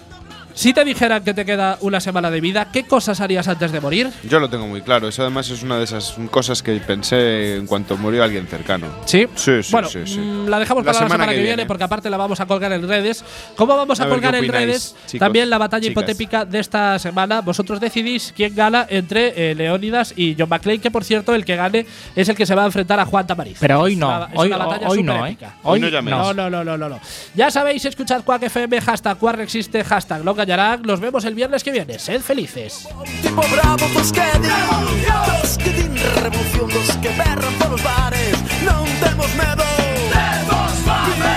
Si te dijeran que te queda una semana de vida, ¿qué cosas harías antes de morir? Yo lo tengo muy claro. Eso además es una de esas cosas que pensé en cuanto murió alguien cercano. Sí. Sí, sí, bueno, sí, sí. mm, la dejamos para la semana, que, viene, porque aparte la vamos a colgar en redes. ¿Cómo vamos a, A ver colgar qué en opináis, redes? chicos, También la batalla chicas. hipotética de esta semana. Vosotros decidís quién gana entre eh, Leónidas y John McClane, que por cierto, el que gane es el que se va a enfrentar a Juan Tamariz. Pero hoy Es no. una- es hoy una batalla hoy no, ¿eh? superépica. Hoy no llaméis. No, no, no, no, no. Ya sabéis, escuchad Quack FM, hashtag Quack existe, hashtag no Nos vemos el viernes que viene. Sed felices.